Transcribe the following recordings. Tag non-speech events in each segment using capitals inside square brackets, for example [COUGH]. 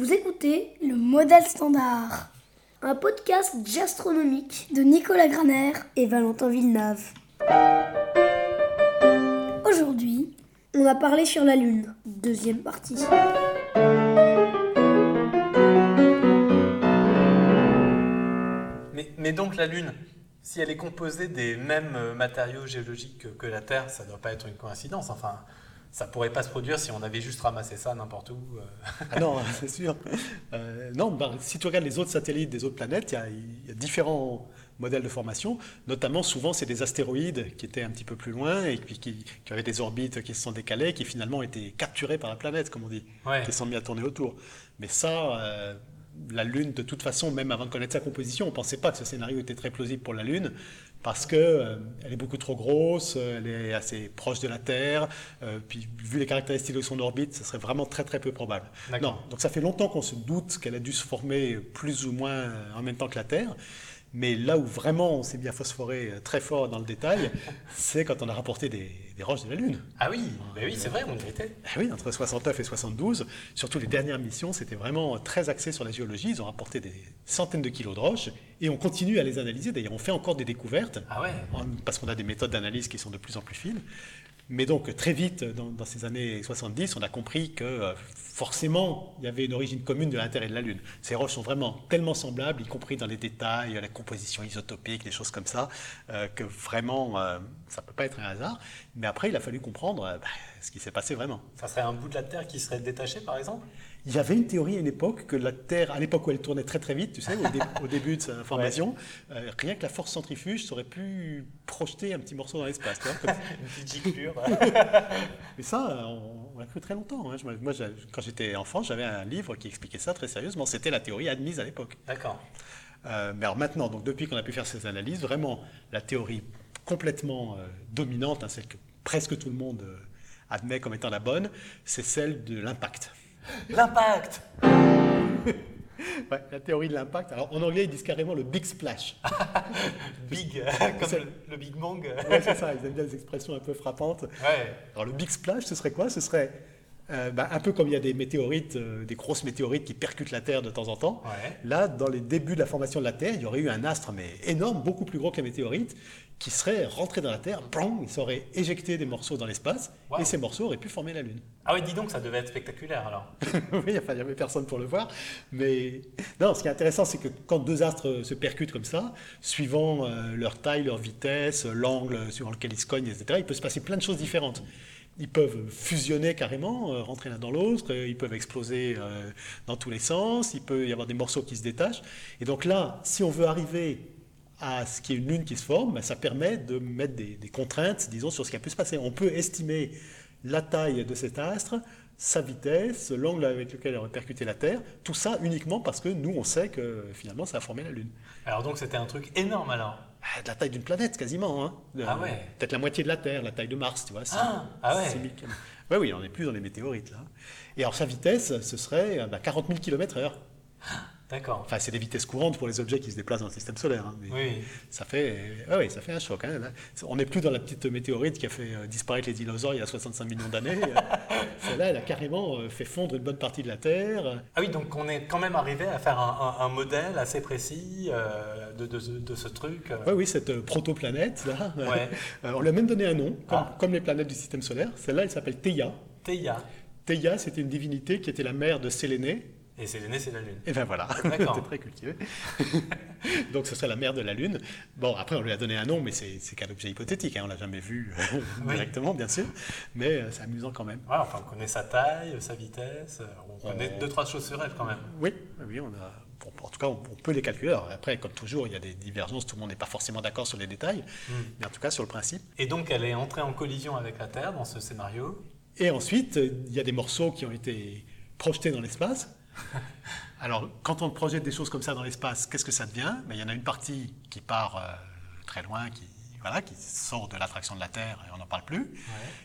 Vous écoutez le Modèle Standard, un podcast gastronomique de Nicolas Graner et Valentin Villeneuve. Aujourd'hui, on a parlé sur la Lune, deuxième partie. Mais, mais donc la Lune, si elle est composée des mêmes matériaux géologiques que, que la Terre, ça ne doit pas être une coïncidence. Enfin, ça pourrait pas se produire si on avait juste ramassé ça n'importe où. euh. Ah non, [LAUGHS] c'est sûr. Euh, non, bah, si tu regardes les autres satellites des autres planètes, il y a, il y a différents modèles de formation. Notamment, souvent, c'est des astéroïdes qui étaient un petit peu plus loin et qui, qui avaient des orbites qui se sont décalées, qui finalement été capturés par la planète, comme on dit, Ouais. qui se sont mis à tourner autour. Mais ça, euh, la Lune, de toute façon, même avant de connaître sa composition, on ne pensait pas que ce scénario était très plausible pour la Lune, parce que euh, elle est beaucoup trop grosse, euh, elle est assez proche de la Terre, euh, puis vu les caractéristiques de son orbite, ce serait vraiment très très peu probable. Non, donc ça fait longtemps qu'on se doute qu'elle a dû se former plus ou moins euh, en même temps que la Terre. Mais là où vraiment on s'est bien phosphoré euh, très fort dans le détail, [LAUGHS] c'est quand on a rapporté des, des roches de la Lune. Ah oui, ben oui, c'est vrai, on y était. Eh oui, entre 69 et 72, surtout les dernières missions, c'était vraiment très axé sur la géologie. Ils ont rapporté des centaines de kilos de roches et on continue à les analyser. D'ailleurs, on fait encore des découvertes Ah ouais. parce qu'on a des méthodes d'analyse qui sont de plus en plus fines. Mais donc, très vite, dans, dans ces années 70, on a compris que euh, forcément, il y avait une origine commune de la Terre et de la Lune. Ces roches sont vraiment tellement semblables, y compris dans les détails, la composition isotopique, des choses comme ça, euh, que vraiment, euh, ça ne peut pas être un hasard. Mais après, il a fallu comprendre euh, bah, ce qui s'est passé vraiment. Ça serait un bout de la Terre qui serait détaché, par exemple? Il y avait une théorie à une époque que la Terre, à l'époque où elle tournait très très vite, tu sais, au, dé- au début de sa formation, euh, rien que la force centrifuge aurait pu projeter un petit morceau dans l'espace. comme- [LAUGHS] Une petite. [LAUGHS] Mais ça, on, on l'a cru très longtemps. hein. Moi, j'ai- quand j'étais enfant, j'avais un livre qui expliquait ça très sérieusement. C'était la théorie admise à l'époque. D'accord. Euh, mais alors maintenant, donc depuis qu'on a pu faire ces analyses, vraiment la théorie complètement euh, dominante, hein, celle que presque tout le monde euh, admet comme étant la bonne, c'est celle de l'impact. L'impact [LAUGHS] Ouais, la théorie de l'impact. Alors en anglais, ils disent carrément le big splash. [LAUGHS] Big, comme le, le Big Bang. Ouais, c'est ça, ils aiment bien les expressions un peu frappantes. Ouais. Alors le big splash, ce serait quoi? Ce serait euh, bah, un peu comme il y a des météorites, euh, des grosses météorites qui percutent la Terre de temps en temps. Ouais. Là, dans les débuts de la formation de la Terre, il y aurait eu un astre mais énorme, beaucoup plus gros que la météorite, qui serait rentré dans la Terre, bang, il serait éjecté des morceaux dans l'espace, Wow. et ces morceaux auraient pu former la Lune. Ah oui, dis donc, ça devait être spectaculaire alors. [LAUGHS] oui, enfin, il n'y avait personne pour le voir. Mais non, ce qui est intéressant, c'est que quand deux astres se percutent comme ça, suivant euh, leur taille, leur vitesse, l'angle suivant lequel ils se cognent, etc., il peut se passer plein de choses différentes. Ils peuvent fusionner carrément, euh, rentrer l'un dans l'autre, euh, ils peuvent exploser euh, dans tous les sens, il peut y avoir des morceaux qui se détachent. Et donc là, si on veut arriver à ce qui est une lune qui se forme, ben, ça permet de mettre des, des contraintes, disons, sur ce qui a pu se passer. On peut estimer la taille de cet astre, sa vitesse, l'angle avec lequel il aurait percuté la Terre, tout ça uniquement parce que nous, on sait que finalement, ça a formé la Lune. Alors donc c'était un truc énorme alors. Ah, de la taille d'une planète, quasiment. Hein. Ah ouais. Peut-être la moitié de la Terre, la taille de Mars, tu vois. Ah, ah ouais. Oui, oui, on n'est plus dans les météorites, là. Et alors, sa vitesse, ce serait euh, bah, 40 000 km/h. D'accord. Enfin, c'est des vitesses courantes pour les objets qui se déplacent dans le système solaire. hein, mais Oui. Ça fait, ah oui, ça fait un choc. hein. On n'est plus dans la petite météorite qui a fait euh, disparaître les dinosaures il y a 65 millions d'années. [LAUGHS] Euh, Celle-là, elle a carrément euh, fait fondre une bonne partie de la Terre. Ah oui, donc on est quand même arrivé à faire un, un- un modèle assez précis euh, de, de ce- de ce truc. Oui, oui, cette protoplanète, là, Ouais. [LAUGHS] euh, on lui a même donné un nom, comme, Ah. comme les planètes du système solaire. Celle-là, elle s'appelle Theia. Theia. Theia, c'était une divinité qui était la mère de Sélénée. Et Sélénée, c'est la Lune. Et ben voilà, [LAUGHS] t'es très cultivé. [LAUGHS] Donc ce serait la mère de la Lune. Bon, après on lui a donné un nom, mais c'est qu'un objet hypothétique, hein, on l'a jamais vu euh, Oui. directement, bien sûr, mais euh, c'est amusant quand même. Ouais, enfin, on connaît sa taille, sa vitesse, euh, on connaît deux, trois choses sur elle quand même. Oui, oui, on a. bon, en tout cas, on, peut les calculer. Alors, après, comme toujours, il y a des divergences, tout le monde n'est pas forcément d'accord sur les détails, Hmm. mais en tout cas sur le principe. Et donc elle est entrée en collision avec la Terre dans ce scénario. Et ensuite, il y a des morceaux qui ont été projetés dans l'espace. [LAUGHS] Alors, quand on projette des choses comme ça dans l'espace, qu'est-ce que ça devient? Ben, Il y en a une partie qui part euh, très loin, qui, voilà, qui sort de l'attraction de la Terre et on n'en parle plus.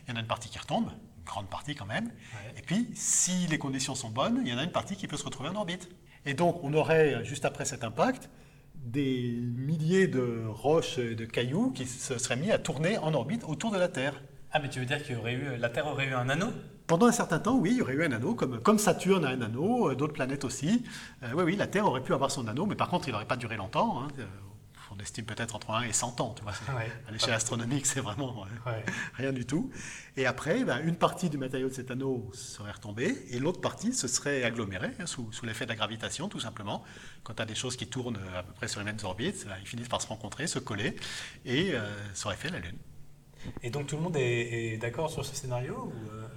Il y en a une partie qui retombe, une grande partie quand même. Ouais. Et puis, si les conditions sont bonnes, il y en a une partie qui peut se retrouver en orbite. Et donc, on aurait, euh, juste après cet impact, des milliers de roches et de cailloux qui se seraient mis à tourner en orbite autour de la Terre. Ah, mais tu veux dire eu, la Terre aurait eu un anneau? Pendant un certain temps, oui, il y aurait eu un anneau, comme, comme Saturne a un anneau, euh, d'autres planètes aussi. Euh, oui, oui, la Terre aurait pu avoir son anneau, mais par contre, il n'aurait pas duré longtemps. hein. Euh, On estime peut-être entre 1 et 100 ans, tu vois. Ouais. À l'échelle astronomique, c'est vraiment euh, Ouais. rien du tout. Et après, ben, une partie du matériau de cet anneau serait retombée, et l'autre partie se serait agglomérée hein, sous, sous l'effet de la gravitation, tout simplement. Quand tu as des choses qui tournent à peu près sur les mêmes orbites, ben, ils finissent par se rencontrer, se coller, et euh, ça aurait fait la Lune. Et donc tout le monde est, est d'accord sur ce scénario ou, euh,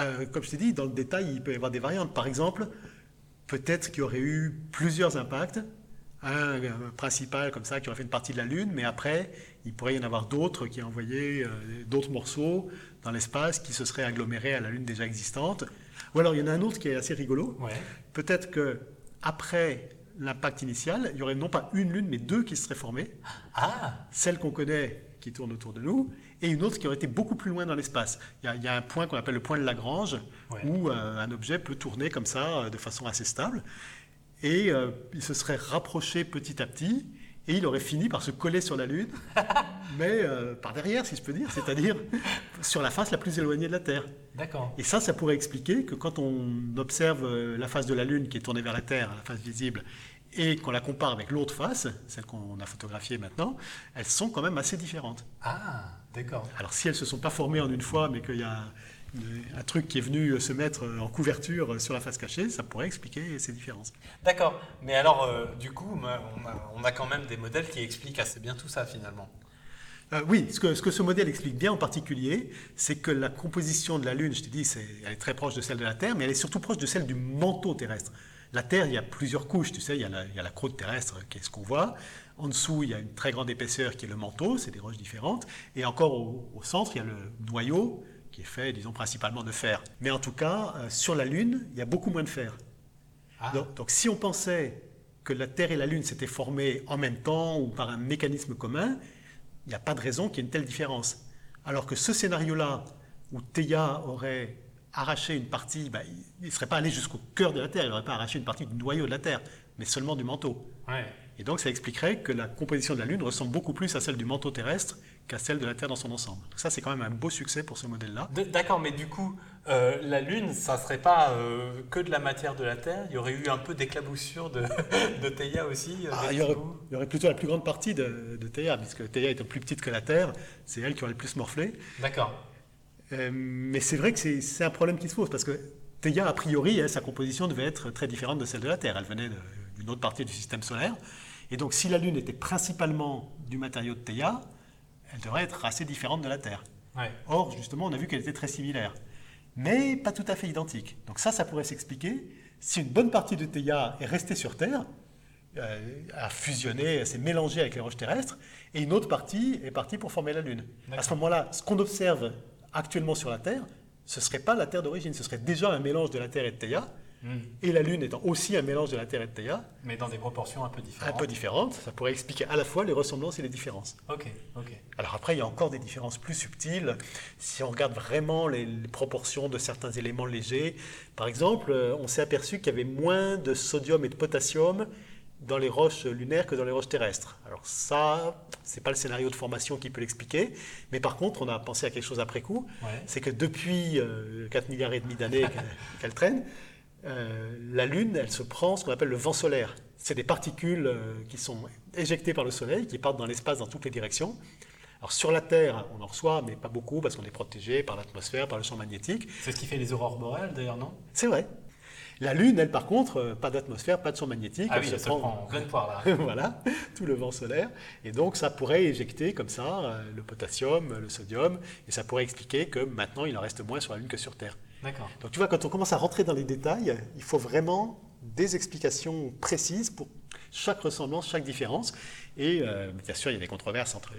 Euh, comme je t'ai dit, dans le détail, il peut y avoir des variantes. Par exemple, peut-être qu'il y aurait eu plusieurs impacts. Un principal comme ça qui aurait fait une partie de la Lune, mais après, il pourrait y en avoir d'autres qui envoyaient euh, d'autres morceaux dans l'espace qui se seraient agglomérés à la Lune déjà existante. Ou alors, il y en a un autre qui est assez rigolo. Ouais. Peut-être que après l'impact initial, il y aurait non pas une Lune, mais deux qui se seraient formées. Ah Celle qu'on connaît qui tourne autour de nous, et une autre qui aurait été beaucoup plus loin dans l'espace. Il y a, il y a un point qu'on appelle le point de Lagrange, Ouais. où euh, un objet peut tourner comme ça, euh, de façon assez stable, et euh, il se serait rapproché petit à petit, et il aurait fini par se coller sur la Lune, [LAUGHS] mais euh, par derrière, si je peux dire, c'est-à-dire sur la face la plus éloignée de la Terre. D'accord. Et ça, ça pourrait expliquer que quand on observe la face de la Lune qui est tournée vers la Terre, la face visible, et qu'on la compare avec l'autre face, celle qu'on a photographiée maintenant, elles sont quand même assez différentes. Ah, d'accord. Alors si elles ne se sont pas formées en une fois, mais qu'il y a un truc qui est venu se mettre en couverture sur la face cachée, ça pourrait expliquer ces différences. D'accord. Mais alors, euh, du coup, on a, on a quand même des modèles qui expliquent assez bien tout ça finalement. Euh, oui, ce que, ce que ce modèle explique bien en particulier, c'est que la composition de la Lune, je te dis, c'est- elle est très proche de celle de la Terre, mais elle est surtout proche de celle du manteau terrestre. La Terre, il y a plusieurs couches, tu sais, il y a la, il y a la croûte terrestre qui est ce qu'on voit. En dessous, il y a une très grande épaisseur qui est le manteau, c'est des roches différentes. Et encore au, au centre, il y a le noyau qui est fait, disons, principalement de fer. Mais en tout cas, euh, sur la Lune, il y a beaucoup moins de fer. Ah, Donc, donc si on pensait que la Terre et la Lune s'étaient formées en même temps ou par un mécanisme commun, il n'y a pas de raison qu'il y ait une telle différence. Alors que ce scénario-là, où Theia aurait arraché une partie, bah, il ne serait pas allé jusqu'au cœur de la Terre, il n'aurait pas arraché une partie du noyau de la Terre, mais seulement du manteau. ouais. Et donc ça expliquerait que la composition de la Lune ressemble beaucoup plus à celle du manteau terrestre qu'à celle de la Terre dans son ensemble. Donc ça c'est quand même un beau succès pour ce modèle-là. D'accord, mais du coup, euh, la Lune, ça serait pas euh, que de la matière de la Terre? Il y aurait eu un peu d'éclaboussure de, [LAUGHS] de Theia aussi. euh, Ah, y aurait, il y aurait plutôt la plus grande partie de, de Theia, puisque Theia étant plus petite que la Terre, c'est elle qui aurait le plus morflé. D'accord. Euh, mais c'est vrai que c'est un problème qui se pose, parce que Theia, a priori, hein, sa composition devait être très différente de celle de la Terre. Elle venait d'une autre partie du système solaire. Et donc si la Lune était principalement du matériau de Theia, elle devrait être assez différente de la Terre. Ouais. Or, justement, on a vu qu'elle était très similaire, mais pas tout à fait identique. Donc ça, ça pourrait s'expliquer si une bonne partie de Theia est restée sur Terre, euh, a fusionné, s'est mélangée avec les roches terrestres, et une autre partie est partie pour former la Lune. À ce moment-là, ce qu'on observe actuellement sur la Terre, ce ne serait pas la Terre d'origine, ce serait déjà un mélange de la Terre et de Theia, Hmm. et la Lune étant aussi un mélange de la Terre et de Theia, Mais dans des proportions un peu un différentes. peu différentes, ça pourrait expliquer à la fois les ressemblances et les différences. Ok, ok. Alors après, il y a encore des différences plus subtiles. Si on regarde vraiment les, les proportions de certains éléments légers, par exemple, euh, on s'est aperçu qu'il y avait moins de sodium et de potassium dans les roches lunaires que dans les roches terrestres. Alors ça, c'est pas le scénario de formation qui peut l'expliquer, mais par contre, on a pensé à quelque chose après coup, Ouais. c'est que depuis euh, 4 milliards et demi d'années qu'elle [LAUGHS] qu'elle traîne, euh, la Lune, elle se prend ce qu'on appelle le vent solaire. C'est des particules euh, qui sont éjectées par le Soleil, qui partent dans l'espace dans toutes les directions. Alors sur la Terre, on en reçoit, mais pas beaucoup, parce qu'on est protégé par l'atmosphère, par le champ magnétique. C'est ce qui fait les aurores boréales d'ailleurs, non? C'est vrai. La Lune, elle, par contre, euh, pas d'atmosphère, pas de champ magnétique. Ah elle oui, se se prend en pleine poire là. [LAUGHS] voilà, tout le vent solaire. Et donc, ça pourrait éjecter comme ça euh, le potassium, le sodium, et ça pourrait expliquer que maintenant, il en reste moins sur la Lune que sur Terre. D'accord. Donc, tu vois, quand on commence à rentrer dans les détails, il faut vraiment des explications précises pour chaque ressemblance, chaque différence. Et euh, bien sûr, il y a des controverses entre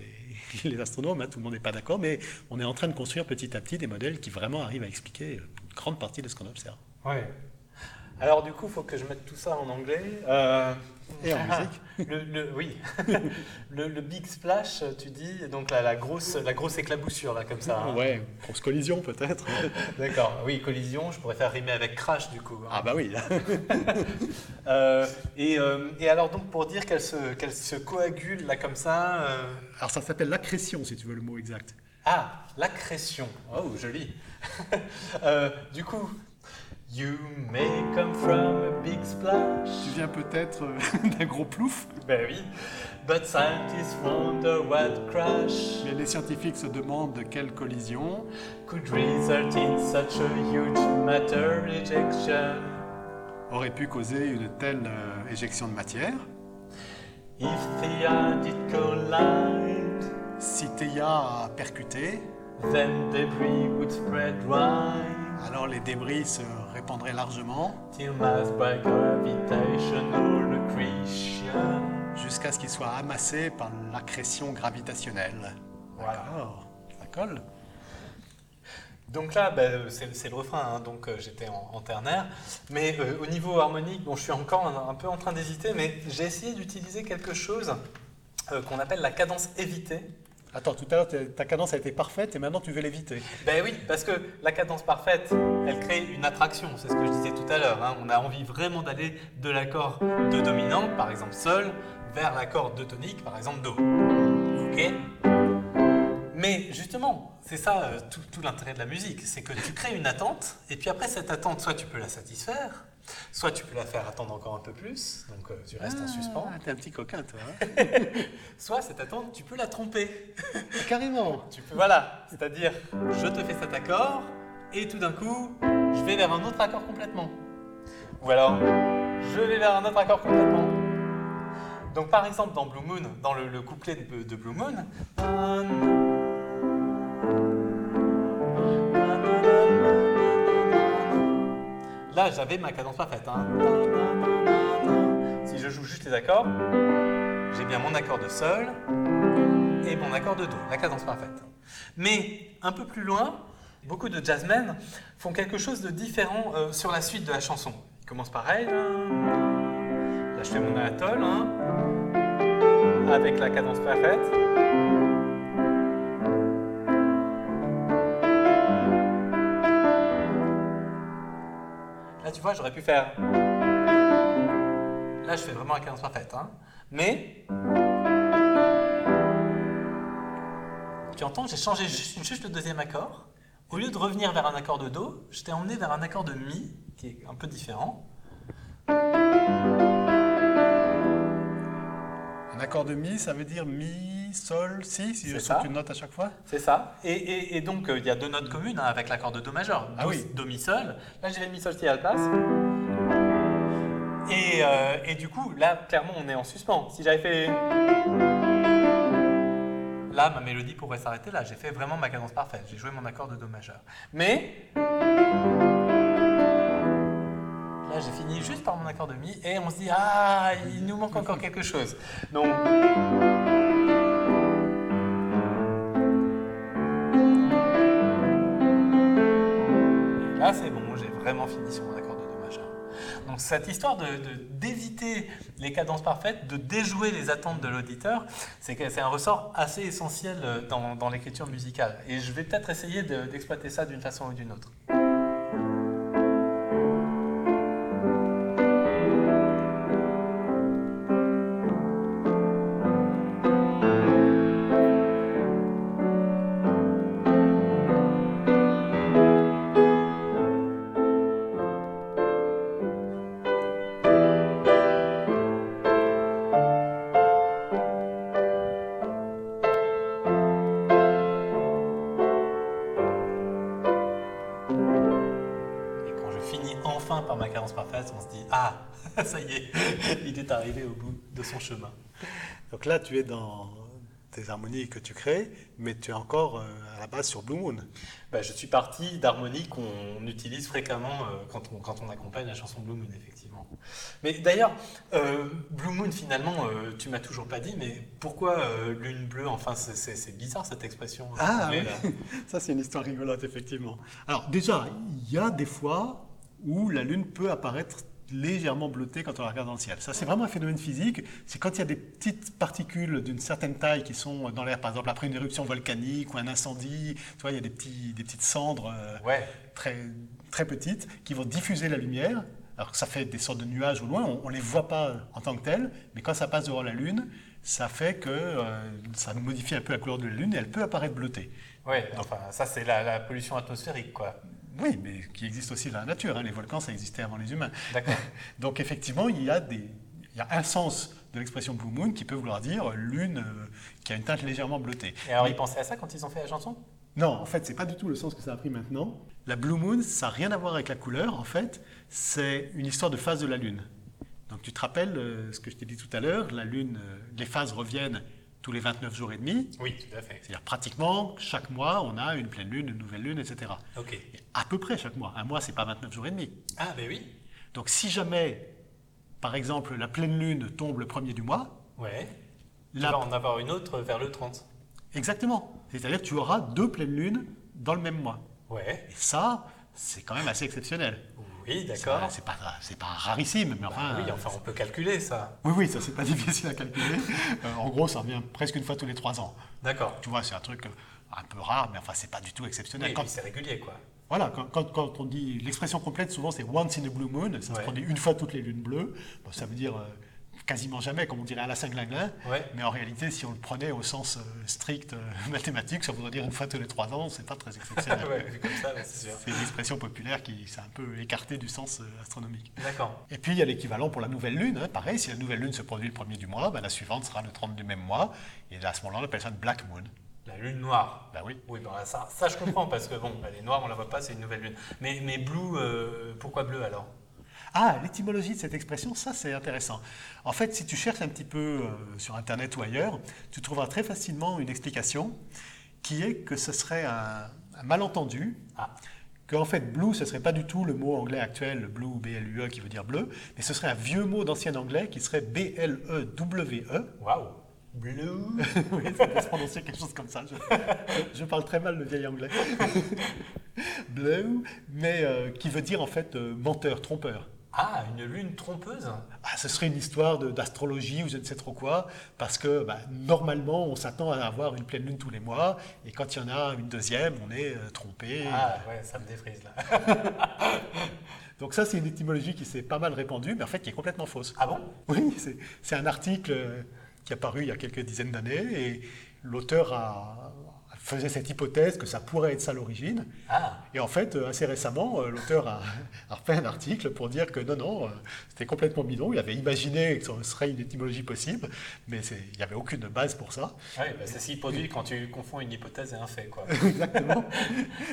les, [LAUGHS] les astronomes, hein, tout le monde n'est pas d'accord, mais on est en train de construire petit à petit des modèles qui vraiment arrivent à expliquer une grande partie de ce qu'on observe. Ouais. Alors du coup, il faut que je mette tout ça en anglais. Euh, Et en musique. le, le- oui. [LAUGHS] le, le big splash, tu dis, donc la, la grosse, la grosse éclaboussure là, comme ça. hein. Ouais, grosse collision peut-être. [LAUGHS] D'accord. Oui, collision. Je pourrais faire rimer avec crash du coup. hein. Ah bah oui. [LAUGHS] Euh, et, euh, et alors donc pour dire qu'elle se, qu'elle se coagule là comme ça. Alors ça s'appelle l'accrétion, si tu veux le mot exact. Ah, l'accrétion. Oh, joli. Euh, du coup, You may come from a big splash. Tu viens peut-être euh, [LAUGHS] d'un gros plouf, Ben oui. But scientists wonder what crash mais les scientifiques se demandent de quelle collision could result in such a huge matter ejection. aurait pu causer une telle euh, éjection de matière. If the did collide, Si Theia a percuté, then debris would spread wide alors les débris se répandraient largement jusqu'à ce qu'ils soient amassés par l'accrétion gravitationnelle. Voilà. D'accord, ça colle. Donc là, ben, c'est c'est le refrain, hein, donc euh, j'étais en, en ternaire. Mais euh, au niveau harmonique, bon, je suis encore un, un peu en train d'hésiter, mais j'ai essayé d'utiliser quelque chose euh, qu'on appelle la cadence évitée. Attends, tout à l'heure ta cadence a été parfaite et maintenant tu veux l'éviter. Ben oui, parce que la cadence parfaite, elle crée une attraction, c'est ce que je disais tout à l'heure. hein. On a envie vraiment d'aller de l'accord de dominante, par exemple sol, vers l'accord de tonique, par exemple do. Ok? Mais justement, c'est ça euh, tout l'intérêt de la musique, c'est que tu crées une attente, et puis après cette attente, soit tu peux la satisfaire, soit tu peux la faire attendre encore un peu plus, donc euh, tu restes en suspens, Ah, t'es un petit coquin toi. hein. [LAUGHS] soit cette attente, tu peux la tromper. Carrément. [LAUGHS] Tu peux, voilà, c'est-à-dire, je te fais cet accord, et tout d'un coup, je vais vers un autre accord complètement. Ou alors, je vais vers un autre accord complètement. Donc, par exemple, dans Blue Moon, dans le, le couplet de, de Blue Moon, là, j'avais ma cadence parfaite. hein. Si je joue juste les accords, j'ai bien mon accord de sol, et mon accord de Do, la cadence parfaite. Mais un peu plus loin, beaucoup de jazzmen font quelque chose de différent euh, sur la suite de la chanson. Ils commencent pareil. Là, Là, je fais mon atoll, hein, avec la cadence parfaite. Là, tu vois, j'aurais pu faire. Là, je fais vraiment la cadence parfaite. Hein. Mais Tu entends, j'ai changé juste, juste le deuxième accord. Au lieu de revenir vers un accord de Do, je t'ai emmené vers un accord de Mi, qui est un peu différent. Un accord de mi, ça veut dire mi, sol, si, si je saute ça. une note à chaque fois. C'est ça. Et, et- et donc, euh, il y a deux notes communes hein, avec l'accord de Do majeur. Ah oui. Do, Mi, Sol. Là, j'ai fait Mi, Sol est à la place. Et, euh, et du coup, là, clairement, on est en suspens. Si j'avais fait. Là, ma mélodie pourrait s'arrêter là. J'ai fait vraiment ma cadence parfaite. J'ai joué mon accord de Do majeur. Mais. J'ai fini juste par mon accord de Mi et on se dit Ah, il nous manque encore quelque chose. Donc. Et là, c'est bon, j'ai vraiment fini sur mon accord de Do majeur. Donc, cette histoire de- de- d'éviter les cadences parfaites, de déjouer les attentes de l'auditeur, c'est un ressort assez essentiel euh, dans, dans l'écriture musicale. Et je vais peut-être essayer de- d'exploiter ça d'une façon ou d'une autre. Est arrivé au bout de son chemin. Donc là, tu es dans tes harmonies que tu crées, mais tu es encore euh, à la base sur Blue Moon. Bah, je suis parti d'harmonies qu'on utilise fréquemment euh, quand, on, quand on accompagne la chanson Blue Moon, effectivement. Mais d'ailleurs, euh, Blue Moon, finalement, euh, tu m'as toujours pas dit, mais pourquoi euh, lune bleue Enfin, c'est- bizarre cette expression. Ah Mais, oui, [LAUGHS] ça c'est une histoire rigolote, effectivement. Alors déjà, il y a des fois où la Lune peut apparaître légèrement bleutée quand on la regarde dans le ciel. Ça, c'est vraiment un phénomène physique. C'est quand il y a des petites particules d'une certaine taille qui sont dans l'air, par exemple après une éruption volcanique ou un incendie, tu vois, il y a des, petits, des petites cendres euh, Ouais, très, très petites qui vont diffuser la lumière. Alors que ça fait des sortes de nuages au loin, on ne les voit pas en tant que tels, mais quand ça passe devant la Lune, ça fait que euh, ça modifie un peu la couleur de la Lune et elle peut apparaître bleutée. Oui, enfin, ça c'est la, la pollution atmosphérique, quoi. Oui, mais qui existe aussi dans la nature. hein. Les volcans, ça existait avant les humains. [LAUGHS] Donc effectivement, il y a, des, il y a un sens de l'expression Blue Moon qui peut vouloir dire lune euh, qui a une teinte légèrement bleutée. Et alors, Mais- ils pensaient à ça quand ils ont fait la chanson? Non, en fait, c'est pas du tout le sens que ça a pris maintenant. La Blue Moon, ça n'a rien à voir avec la couleur. En fait, c'est une histoire de phase de la Lune. Donc, tu te rappelles euh, ce que je t'ai dit tout à l'heure La Lune, euh, les phases reviennent tous les 29 jours et demi. Oui, tout à fait. C'est-à-dire pratiquement chaque mois, on a une pleine lune, une nouvelle lune, etc. Ok. Et à peu près chaque mois. Un mois, c'est pas 29 jours et demi. Ah, ben oui. Donc, si jamais, par exemple, la pleine lune tombe le premier du mois, Ouais. Tu la- vas en avoir une autre vers le 30. exactement. C'est-à-dire que tu auras deux pleines lunes dans le même mois. Ouais. Et ça, c'est quand même assez exceptionnel. Oui, d'accord. C'est pas, c'est pas rarissime, mais Bah enfin. oui, enfin, on peut calculer ça. oui, oui, ça c'est pas [LAUGHS] difficile à calculer. Euh, en gros, ça revient presque une fois tous les trois ans. D'accord. Tu vois, c'est un truc euh, un peu rare, mais enfin, c'est pas du tout Oui, exceptionnel. et Quand- puis c'est régulier, quoi. voilà, quand, quand- quand on dit l'expression complète, souvent c'est once in a blue moon, ça se Ouais. produit une fois toutes les lunes bleues. Bon, ça veut dire euh, quasiment jamais, comme on dirait à la Saint-Glinglin. Ouais. Mais en réalité, si on le prenait au sens euh, strict euh, mathématique, ça voudrait dire une fois tous les trois ans, c'est pas très exceptionnel. [LAUGHS] ouais, vu comme ça, ouais, c'est sûr. C'est une expression populaire qui s'est un peu écartée du sens euh, astronomique. D'accord. Et puis il y a l'équivalent pour la nouvelle lune. hein. Pareil, si la nouvelle lune se produit le premier du mois, ben, la suivante sera le 30 du même mois. Et à ce moment-là, on appelle ça une black moon. La lune noire. Ben oui. Oui, bah, ça, ça je comprends parce que bon, elle est noire, on la voit pas, c'est une nouvelle lune. Mais, mais blue, euh, pourquoi bleu alors? Ah, l'étymologie de cette expression, ça c'est intéressant. En fait, si tu cherches un petit peu euh, sur Internet ou ailleurs, tu trouveras très facilement une explication qui est que ce serait un, un malentendu. Ah. Qu'en fait, blue, ce serait pas du tout le mot anglais actuel, le blue, B-L-U-E, qui veut dire bleu, mais ce serait un vieux mot d'ancien anglais qui serait B-L-E-W-E, Waouh Blue [LAUGHS] oui, ça doit se prononcer quelque chose comme ça. Je, je parle très mal le vieil anglais. [LAUGHS] Blue, mais euh, qui veut dire en fait euh, menteur, trompeur. Ah, une lune trompeuse? Ah, ce serait une histoire d'astrologie ou je ne sais trop quoi, parce que bah, normalement on s'attend à avoir une pleine lune tous les mois, et quand il y en a une deuxième, on est euh, trompé. Ah ouais, ça me défrise là. [LAUGHS] Donc ça c'est une étymologie qui s'est pas mal répandue, mais en fait qui est complètement fausse. Ah bon? Oui, c'est- un article euh, qui est paru il y a quelques dizaines d'années et l'auteur a, faisait cette hypothèse que ça pourrait être ça l'origine. Ah, Et en fait, euh, assez récemment, euh, l'auteur a, [LAUGHS] a fait un article pour dire que non, non, euh, c'était complètement bidon. Il avait imaginé que ce serait une étymologie possible, mais il n'y avait aucune base pour ça. ouais, bah, c'est si produit quand tu confonds une hypothèse et un fait, quoi. [LAUGHS] Exactement.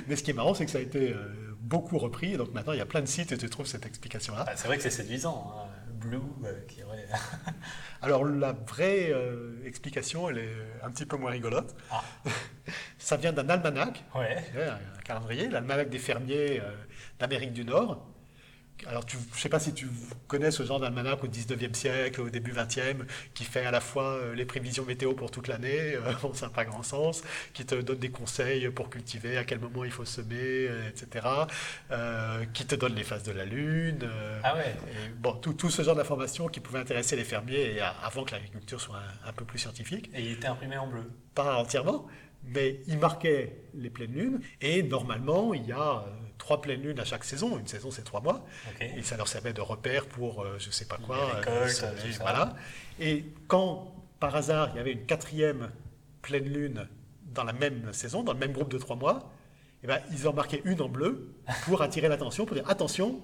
mais ce qui est marrant, c'est que ça a été beaucoup repris. Et donc maintenant, il y a plein de sites où tu trouves cette explication-là. Ah, c'est vrai que c'est séduisant, hein. Blue, euh, qui aurait... [LAUGHS] Alors la vraie euh, explication, elle est un petit peu moins rigolote. Ah. Ça vient d'un almanach. Ouais, un calendrier, l'almanach des fermiers euh, d'Amérique du Nord. Alors, tu- je ne sais pas si tu connais ce genre d'almanach au 19e siècle, au début 20e, qui fait à la fois euh, les prévisions météo pour toute l'année, euh, bon, ça n'a pas grand sens, qui te donne des conseils pour cultiver, à quel moment il faut semer, euh, etc., euh, qui te donne les phases de la Lune. euh, Ah ouais. et bon, tout, tout ce genre d'informations qui pouvaient intéresser les fermiers et à- avant que l'agriculture soit un, un peu plus scientifique Et il était imprimé en bleu. pas entièrement, mais il marquait les pleines lunes. Et normalement, il y a trois pleines lunes à chaque saison. Une saison, c'est trois mois. Et ça leur servait de repère pour euh, je sais pas quoi. Récoltes, ça. voilà. Et quand, par hasard, il y avait une quatrième pleine lune dans la même saison, dans le même groupe de trois mois, eh ben, ils en marquaient une en bleu pour [LAUGHS] attirer l'attention, pour dire attention,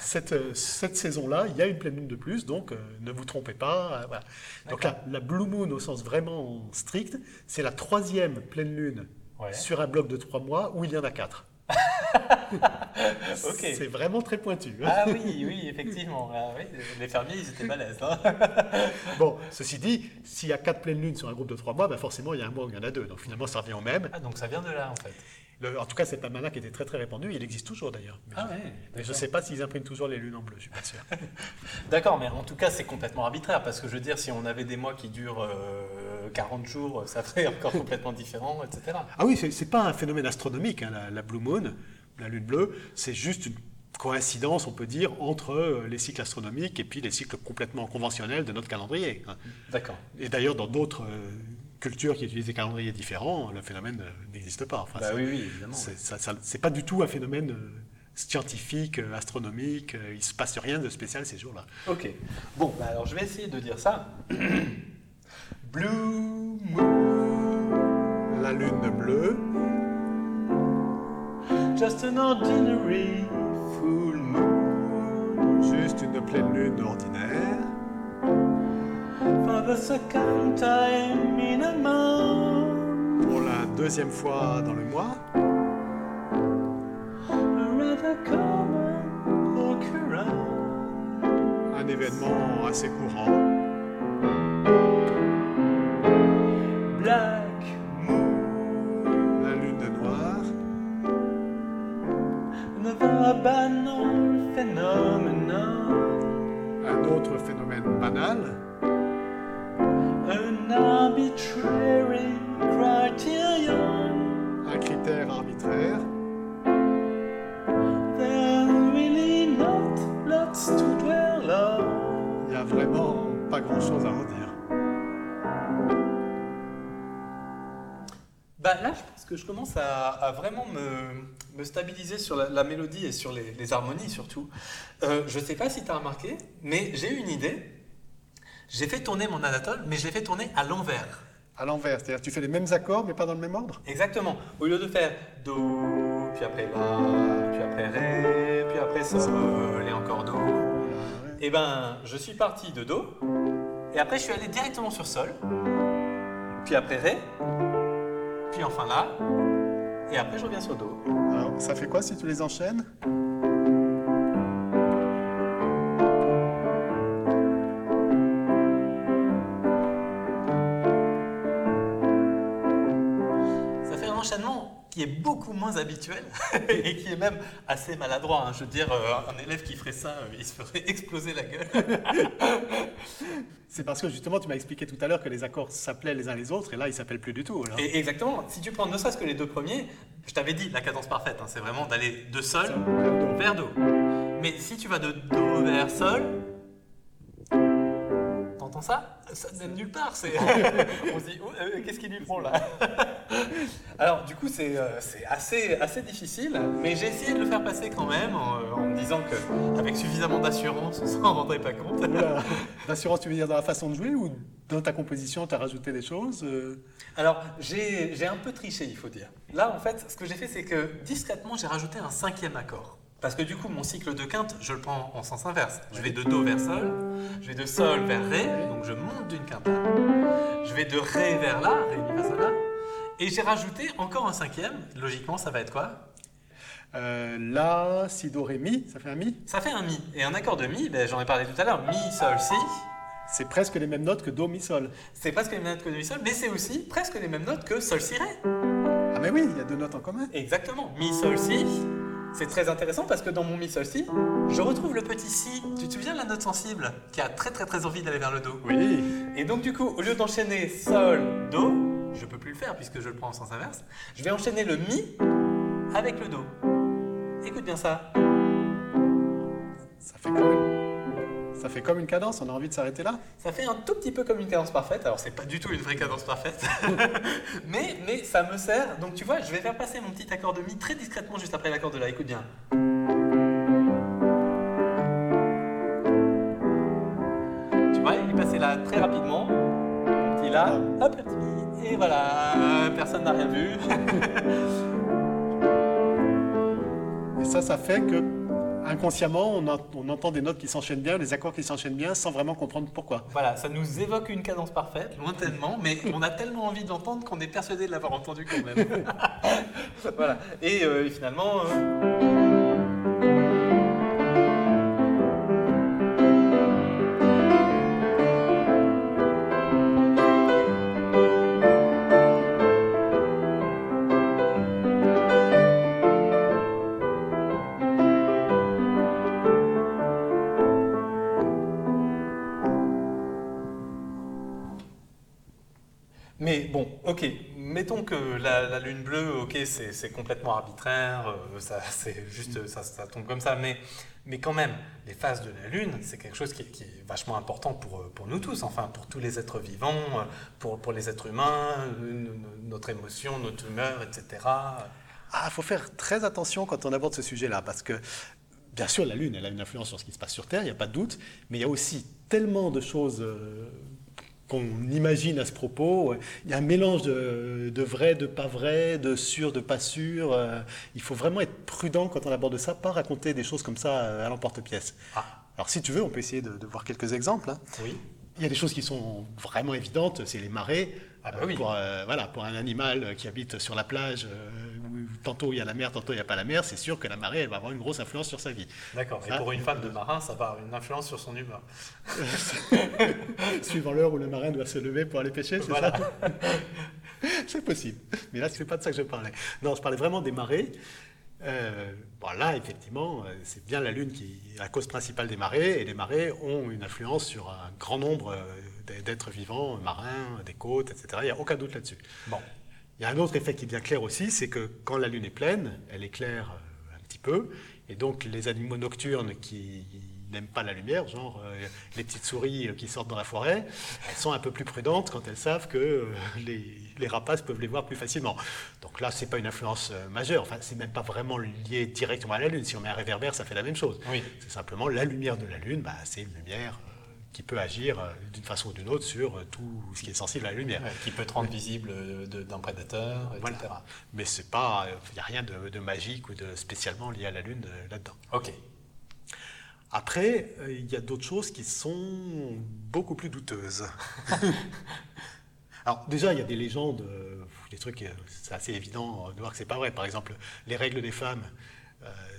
cette, euh, cette saison-là, il y a une pleine lune de plus, donc euh, ne vous trompez pas. euh, voilà. Donc la, la Blue Moon, au sens vraiment strict, c'est la troisième pleine lune Ouais. sur un bloc de trois mois où il y en a quatre. [LAUGHS] C'est vraiment très pointu. Ah oui, oui, effectivement. Ah oui, les fermiers, ils étaient balèzes. hein. [LAUGHS] Bon, ceci dit, s'il y a quatre pleines lunes sur un groupe de trois mois, ben forcément il y a un mois où il y en a deux. Donc finalement ça revient au même. Ah, donc ça vient de là, en fait. Le- en tout cas, cet almanach était très très répandu. Il existe toujours d'ailleurs. Mais, Ah je- ouais, mais je ne sais pas s'ils impriment toujours les lunes en bleu. Je suis pas sûr. [LAUGHS] D'accord, mais en tout cas, c'est complètement arbitraire, parce que je veux dire, si on avait des mois qui durent euh, 40 jours, ça serait encore [LAUGHS] complètement différent, etc. Ah oui, c'est- pas un phénomène astronomique, hein, la, la blue moon, la lune bleue. C'est juste une coïncidence, on peut dire, entre euh, les cycles astronomiques et puis les cycles complètement conventionnels de notre calendrier. hein. D'accord. Et d'ailleurs, dans d'autres euh, cultures qui utilisent des calendriers différents, le phénomène euh, n'existe pas. Enfin, Bah c'est- oui, oui, évidemment. c'est pas du tout un phénomène euh, scientifique, euh, astronomique. euh, il se passe rien de spécial ces jours-là. Ok. Bon, bah alors je vais essayer de dire ça. [CLEARS THROAT] Blue Moon. La lune bleue, just an ordinary full moon. Juste une pleine lune ordinaire. For the second time in a month. Pour la deuxième fois dans le mois. A rather common occurrence. Un événement assez courant. Commence à, à vraiment me, me stabiliser sur la, la mélodie et sur les, les harmonies surtout. Euh, je sais pas si tu as remarqué, mais j'ai eu une idée. J'ai fait tourner mon Anatole, mais je l'ai fait tourner à l'envers. À l'envers, c'est-à-dire tu fais les mêmes accords mais pas dans le même ordre? Exactement. Au lieu de faire Do, puis après La, puis après Ré, puis après Sol, et encore Do. Eh ben, je suis parti de Do, et après je suis allé directement sur Sol, puis après Ré, enfin La, et après je reviens sur Do. Alors, ça fait quoi si tu les enchaînes? Qui est beaucoup moins habituel [LAUGHS] et qui est même assez maladroit. hein. Je veux dire, euh, un élève qui ferait ça, euh, il se ferait [LAUGHS] exploser la gueule. [LAUGHS] C'est parce que justement tu m'as expliqué tout à l'heure que les accords s'appelaient les uns les autres et là ils s'appellent plus du tout. alors. Et exactement, si tu prends ne serait-ce que les deux premiers, je t'avais dit la cadence parfaite, hein, c'est vraiment d'aller de sol vers do. Mais si tu vas de do vers sol, ça Ça ne mène nulle part. C'est... [LAUGHS] On se dit, oh, euh, qu'est-ce qu'il lui prend là [LAUGHS] Alors du coup c'est, euh, c'est assez, assez difficile, mais j'ai essayé de le faire passer quand même en, en me disant qu'avec suffisamment d'assurance [LAUGHS] on s'en rendrait pas compte. Oula. L'assurance, tu veux dire dans la façon de jouer ou dans ta composition, tu as rajouté des choses euh, Alors, j'ai j'ai un peu triché, il faut dire. Là, en fait, ce que j'ai fait, c'est que discrètement, j'ai rajouté un cinquième accord. Parce que du coup, mon cycle de quinte, je le prends en sens inverse. Je vais de Do vers Sol, je vais de Sol vers Ré, donc je monte d'une quinte là. Je vais de Ré vers La, Ré, Mi, Fa, Sol, La. Et j'ai rajouté encore un cinquième. Logiquement, ça va être quoi? Euh, La, Si, Do, Ré, Mi, ça fait un Mi? Ça fait un Mi. Et un accord de Mi, ben, j'en ai parlé tout à l'heure. Mi, Sol, Si. C'est presque les mêmes notes que Do, Mi, Sol. C'est presque les mêmes notes que Mi, Sol, mais c'est aussi presque les mêmes notes que Sol, Si, Ré. Ah mais oui, il y a deux notes en commun. Exactement. Mi, sol, si. C'est très intéressant parce que dans mon mi, sol, si, je retrouve le petit si. Tu te souviens de la note sensible qui a très très très envie d'aller vers le do Oui. Et donc du coup, au lieu d'enchaîner sol, do, je peux plus le faire puisque je le prends en sens inverse, je vais enchaîner le mi avec le do. Écoute bien ça. Ça fait une, ça fait comme une cadence, on a envie de s'arrêter là Ça fait un tout petit peu comme une cadence parfaite. Alors c'est pas du tout une vraie cadence parfaite, [LAUGHS] mais mais ça me sert. Donc tu vois, je vais faire passer mon petit accord de mi très discrètement juste après l'accord de la. Écoute bien. Tu vois, il est passé là très rapidement. Mon petit là, hop le petit mi, et voilà, personne n'a rien vu. [LAUGHS] Et ça, ça fait que inconsciemment, on, en- on entend des notes qui s'enchaînent bien, des accords qui s'enchaînent bien, sans vraiment comprendre pourquoi. Voilà, ça nous évoque une cadence parfaite, lointainement, mais on a tellement envie d'entendre qu'on est persuadé de l'avoir entendu quand même. [LAUGHS] voilà. Et, euh, finalement. euh, la, lune bleue, ok, c'est complètement arbitraire, euh, ça, [LAUGHS] c'est juste, ça, tombe comme ça, mais, mais quand même, les phases de la lune, c'est quelque chose qui, est- vachement important pour, euh, pour nous tous, enfin, pour tous les êtres vivants, euh, pour, pour les êtres humains, no- no- notre émotion, notre humeur, etc. Ah, faut faire très attention quand on aborde ce sujet-là, parce que bien sûr, la Lune, elle a une influence sur ce qui se passe sur Terre, il n'y a pas de doute, mais il y a aussi tellement de choses qu'on imagine à ce propos. Il y a un mélange de, de, vrai, de pas vrai, de sûr, de pas sûr. Euh, il faut vraiment être prudent quand on aborde ça, pas raconter des choses comme ça euh, à l'emporte-pièce. Ah. Alors si tu veux, on peut essayer de, de voir quelques exemples. Hein. Oui. Il y a des choses qui sont vraiment évidentes, c'est les marées. Ah bah oui. pour, euh, voilà, pour un animal qui habite sur la plage, tantôt il y a la mer, tantôt il n'y a pas la mer, c'est sûr que la marée, elle va avoir une grosse influence sur sa vie. D'accord. Et pour une femme de marin, ça va avoir une influence sur son humeur. [LAUGHS] Suivant l'heure où le marin doit se lever pour aller pêcher, c'est Voilà. ça [LAUGHS] C'est possible. Mais là, ce n'est pas de ça que je parlais. Non, je parlais vraiment des marées. Euh, bon, là, effectivement, euh, c'est bien la Lune qui est la cause principale des marées, et les marées ont une influence sur un grand nombre euh, d'êtres vivants, marins, des côtes, etc. Il n'y a aucun doute là-dessus. Bon. Il y a un autre effet qui bien clair aussi, c'est que quand la Lune est pleine, elle éclaire euh, un petit peu, et donc les animaux nocturnes qui n'aiment pas la lumière, genre euh, les petites souris qui sortent dans la forêt, elles sont un peu plus prudentes quand elles savent que euh, les, les rapaces peuvent les voir plus facilement. Donc là, c'est pas une influence euh, majeure. Enfin, c'est même pas vraiment lié directement à la Lune. Si on met un réverbère, ça fait la même chose. Oui. C'est simplement la lumière de la Lune, bah, c'est une lumière euh, qui peut agir euh, d'une façon ou d'une autre sur euh, tout ce qui est sensible à la lumière. Ouais, qui peut te rendre visible euh, d'un prédateur, etc. Voilà. Mais il n'y a rien de, de magique ou de spécialement lié à la Lune là-dedans. Ok. Après, il y a d'autres choses qui sont beaucoup plus douteuses. [LAUGHS] Alors déjà, il y a des légendes, des trucs, c'est assez évident de voir que c'est pas vrai. Par exemple, les règles des femmes,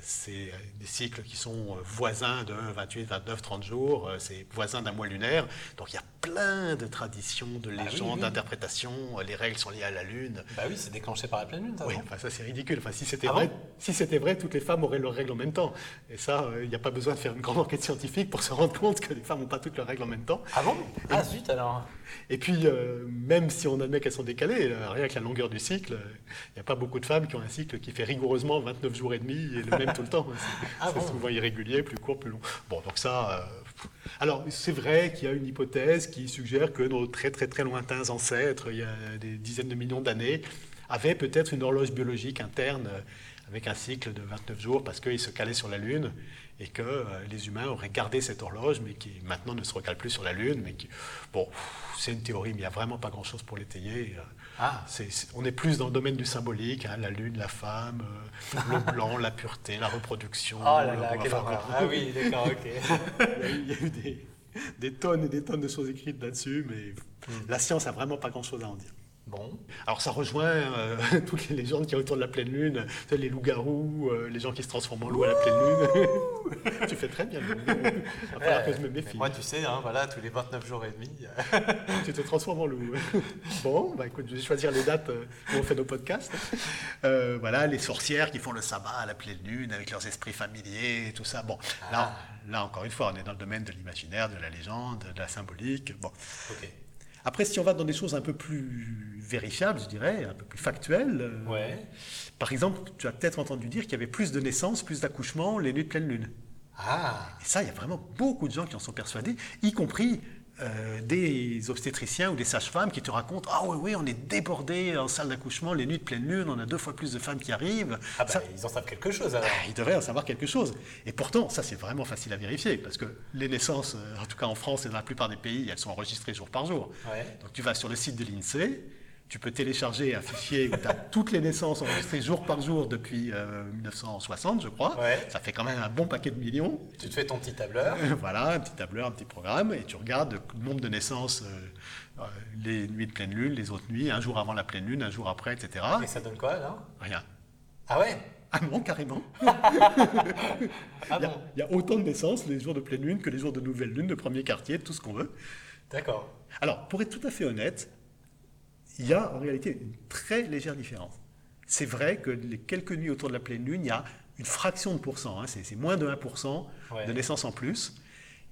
c'est des cycles qui sont euh, voisins de 28, 29, 30 jours, euh, c'est voisins d'un mois lunaire. Donc il y a plein de traditions, de Ah oui, légendes, oui. d'interprétations. Les règles sont liées à la Lune. Bah oui, c'est déclenché par la pleine lune, Oui, enfin, ça c'est ridicule. Enfin, si c'était Ah vrai, bon? si c'était vrai, toutes les femmes auraient leurs règles en même temps. Et ça, euh, il n'y a pas besoin de faire une grande enquête scientifique pour se rendre compte que les femmes n'ont pas toutes leurs règles en même temps. Ah bon? Ah zut alors Et puis, euh, même si on admet qu'elles sont décalées, euh, rien que la longueur du cycle, euh, il n'y a pas beaucoup de femmes qui ont un cycle qui fait rigoureusement 29 jours et demi et le même tout le temps. [LAUGHS] C'est Ah bon souvent irrégulier, plus court, plus long. Bon, donc ça. euh, alors, c'est vrai qu'il y a une hypothèse qui suggère que nos très très très lointains ancêtres, il y a des dizaines de millions d'années, avaient peut-être une horloge biologique interne euh, avec un cycle de 29 jours parce qu'ils se calaient sur la Lune et que euh, les humains auraient gardé cette horloge, mais qui maintenant ne se recale plus sur la Lune. Mais qui, bon, c'est une théorie, mais il n'y a vraiment pas grand-chose pour l'étayer. Euh, Ah, on est plus dans le domaine du symbolique, hein, la lune, la femme, euh, le blanc, la pureté, la reproduction. [LAUGHS] oh là là, le- enfin, Ah oui, d'accord, ok. [LAUGHS] il y a eu- des, des tonnes et des tonnes de choses écrites là-dessus, mais la science a vraiment pas grand-chose à en dire. Bon, Alors ça rejoint euh, [LAUGHS] toutes les légendes qu'il y a autour de la pleine lune, les loups-garous, euh, les gens qui se transforment en loup à la pleine lune. [LAUGHS] tu fais très bien. le loup. Il va falloir que je me Euh, mais méfie. moi tu sais, hein, voilà, tous les 29 jours et demi, [LAUGHS] tu te transformes en loup. bon, bah écoute, je vais choisir les dates euh, où on fait nos podcasts. Euh, voilà, les sorcières qui font le sabbat à la pleine lune avec leurs esprits familiers et tout ça. Bon, là, là encore une fois, on est dans le domaine de l'imaginaire, de la légende, de la symbolique. Bon. ok. Après, si on va dans des choses un peu plus vérifiables, je dirais, un peu plus factuelles, euh, Ouais. par exemple, tu as peut-être entendu dire qu'il y avait plus de naissances, plus d'accouchements les nuits de pleine lune. Ah, Et ça, il y a vraiment beaucoup de gens qui en sont persuadés, y compris euh, des obstétriciens ou des sages-femmes qui te racontent Ah oui, oui, on est débordé en salle d'accouchement les nuits de pleine lune, on a deux fois plus de femmes qui arrivent. ah bah, Ça- ils en savent quelque chose alors. ils devraient en savoir quelque chose. Et pourtant, ça, c'est vraiment facile à vérifier, parce que les naissances, euh, en tout cas en France et dans la plupart des pays, elles sont enregistrées jour par jour. Ouais. Donc tu vas sur le site de l'INSEE, tu peux télécharger un fichier où tu as [LAUGHS] toutes les naissances enregistrées jour par jour depuis euh, 1960, je crois. Ouais. Ça fait quand même un bon paquet de millions. Tu te fais ton petit tableur. [LAUGHS] voilà, un petit tableur, un petit programme, et tu regardes le nombre de naissances, euh, euh, les nuits de pleine lune, les autres nuits, un jour avant la pleine lune, un jour après, etc. Et ça donne quoi alors? Rien. Ah ouais? Ah non, carrément. [LAUGHS] Ah Il y, a, bon? il y a autant de naissances les jours de pleine lune que les jours de nouvelle lune, de premier quartier, de tout ce qu'on veut. D'accord. Alors, pour être tout à fait honnête, il y a en réalité une très légère différence. C'est vrai que les quelques nuits autour de la pleine lune, il y a une fraction de pourcent, hein, c'est moins de 1% Ouais. de naissances en plus.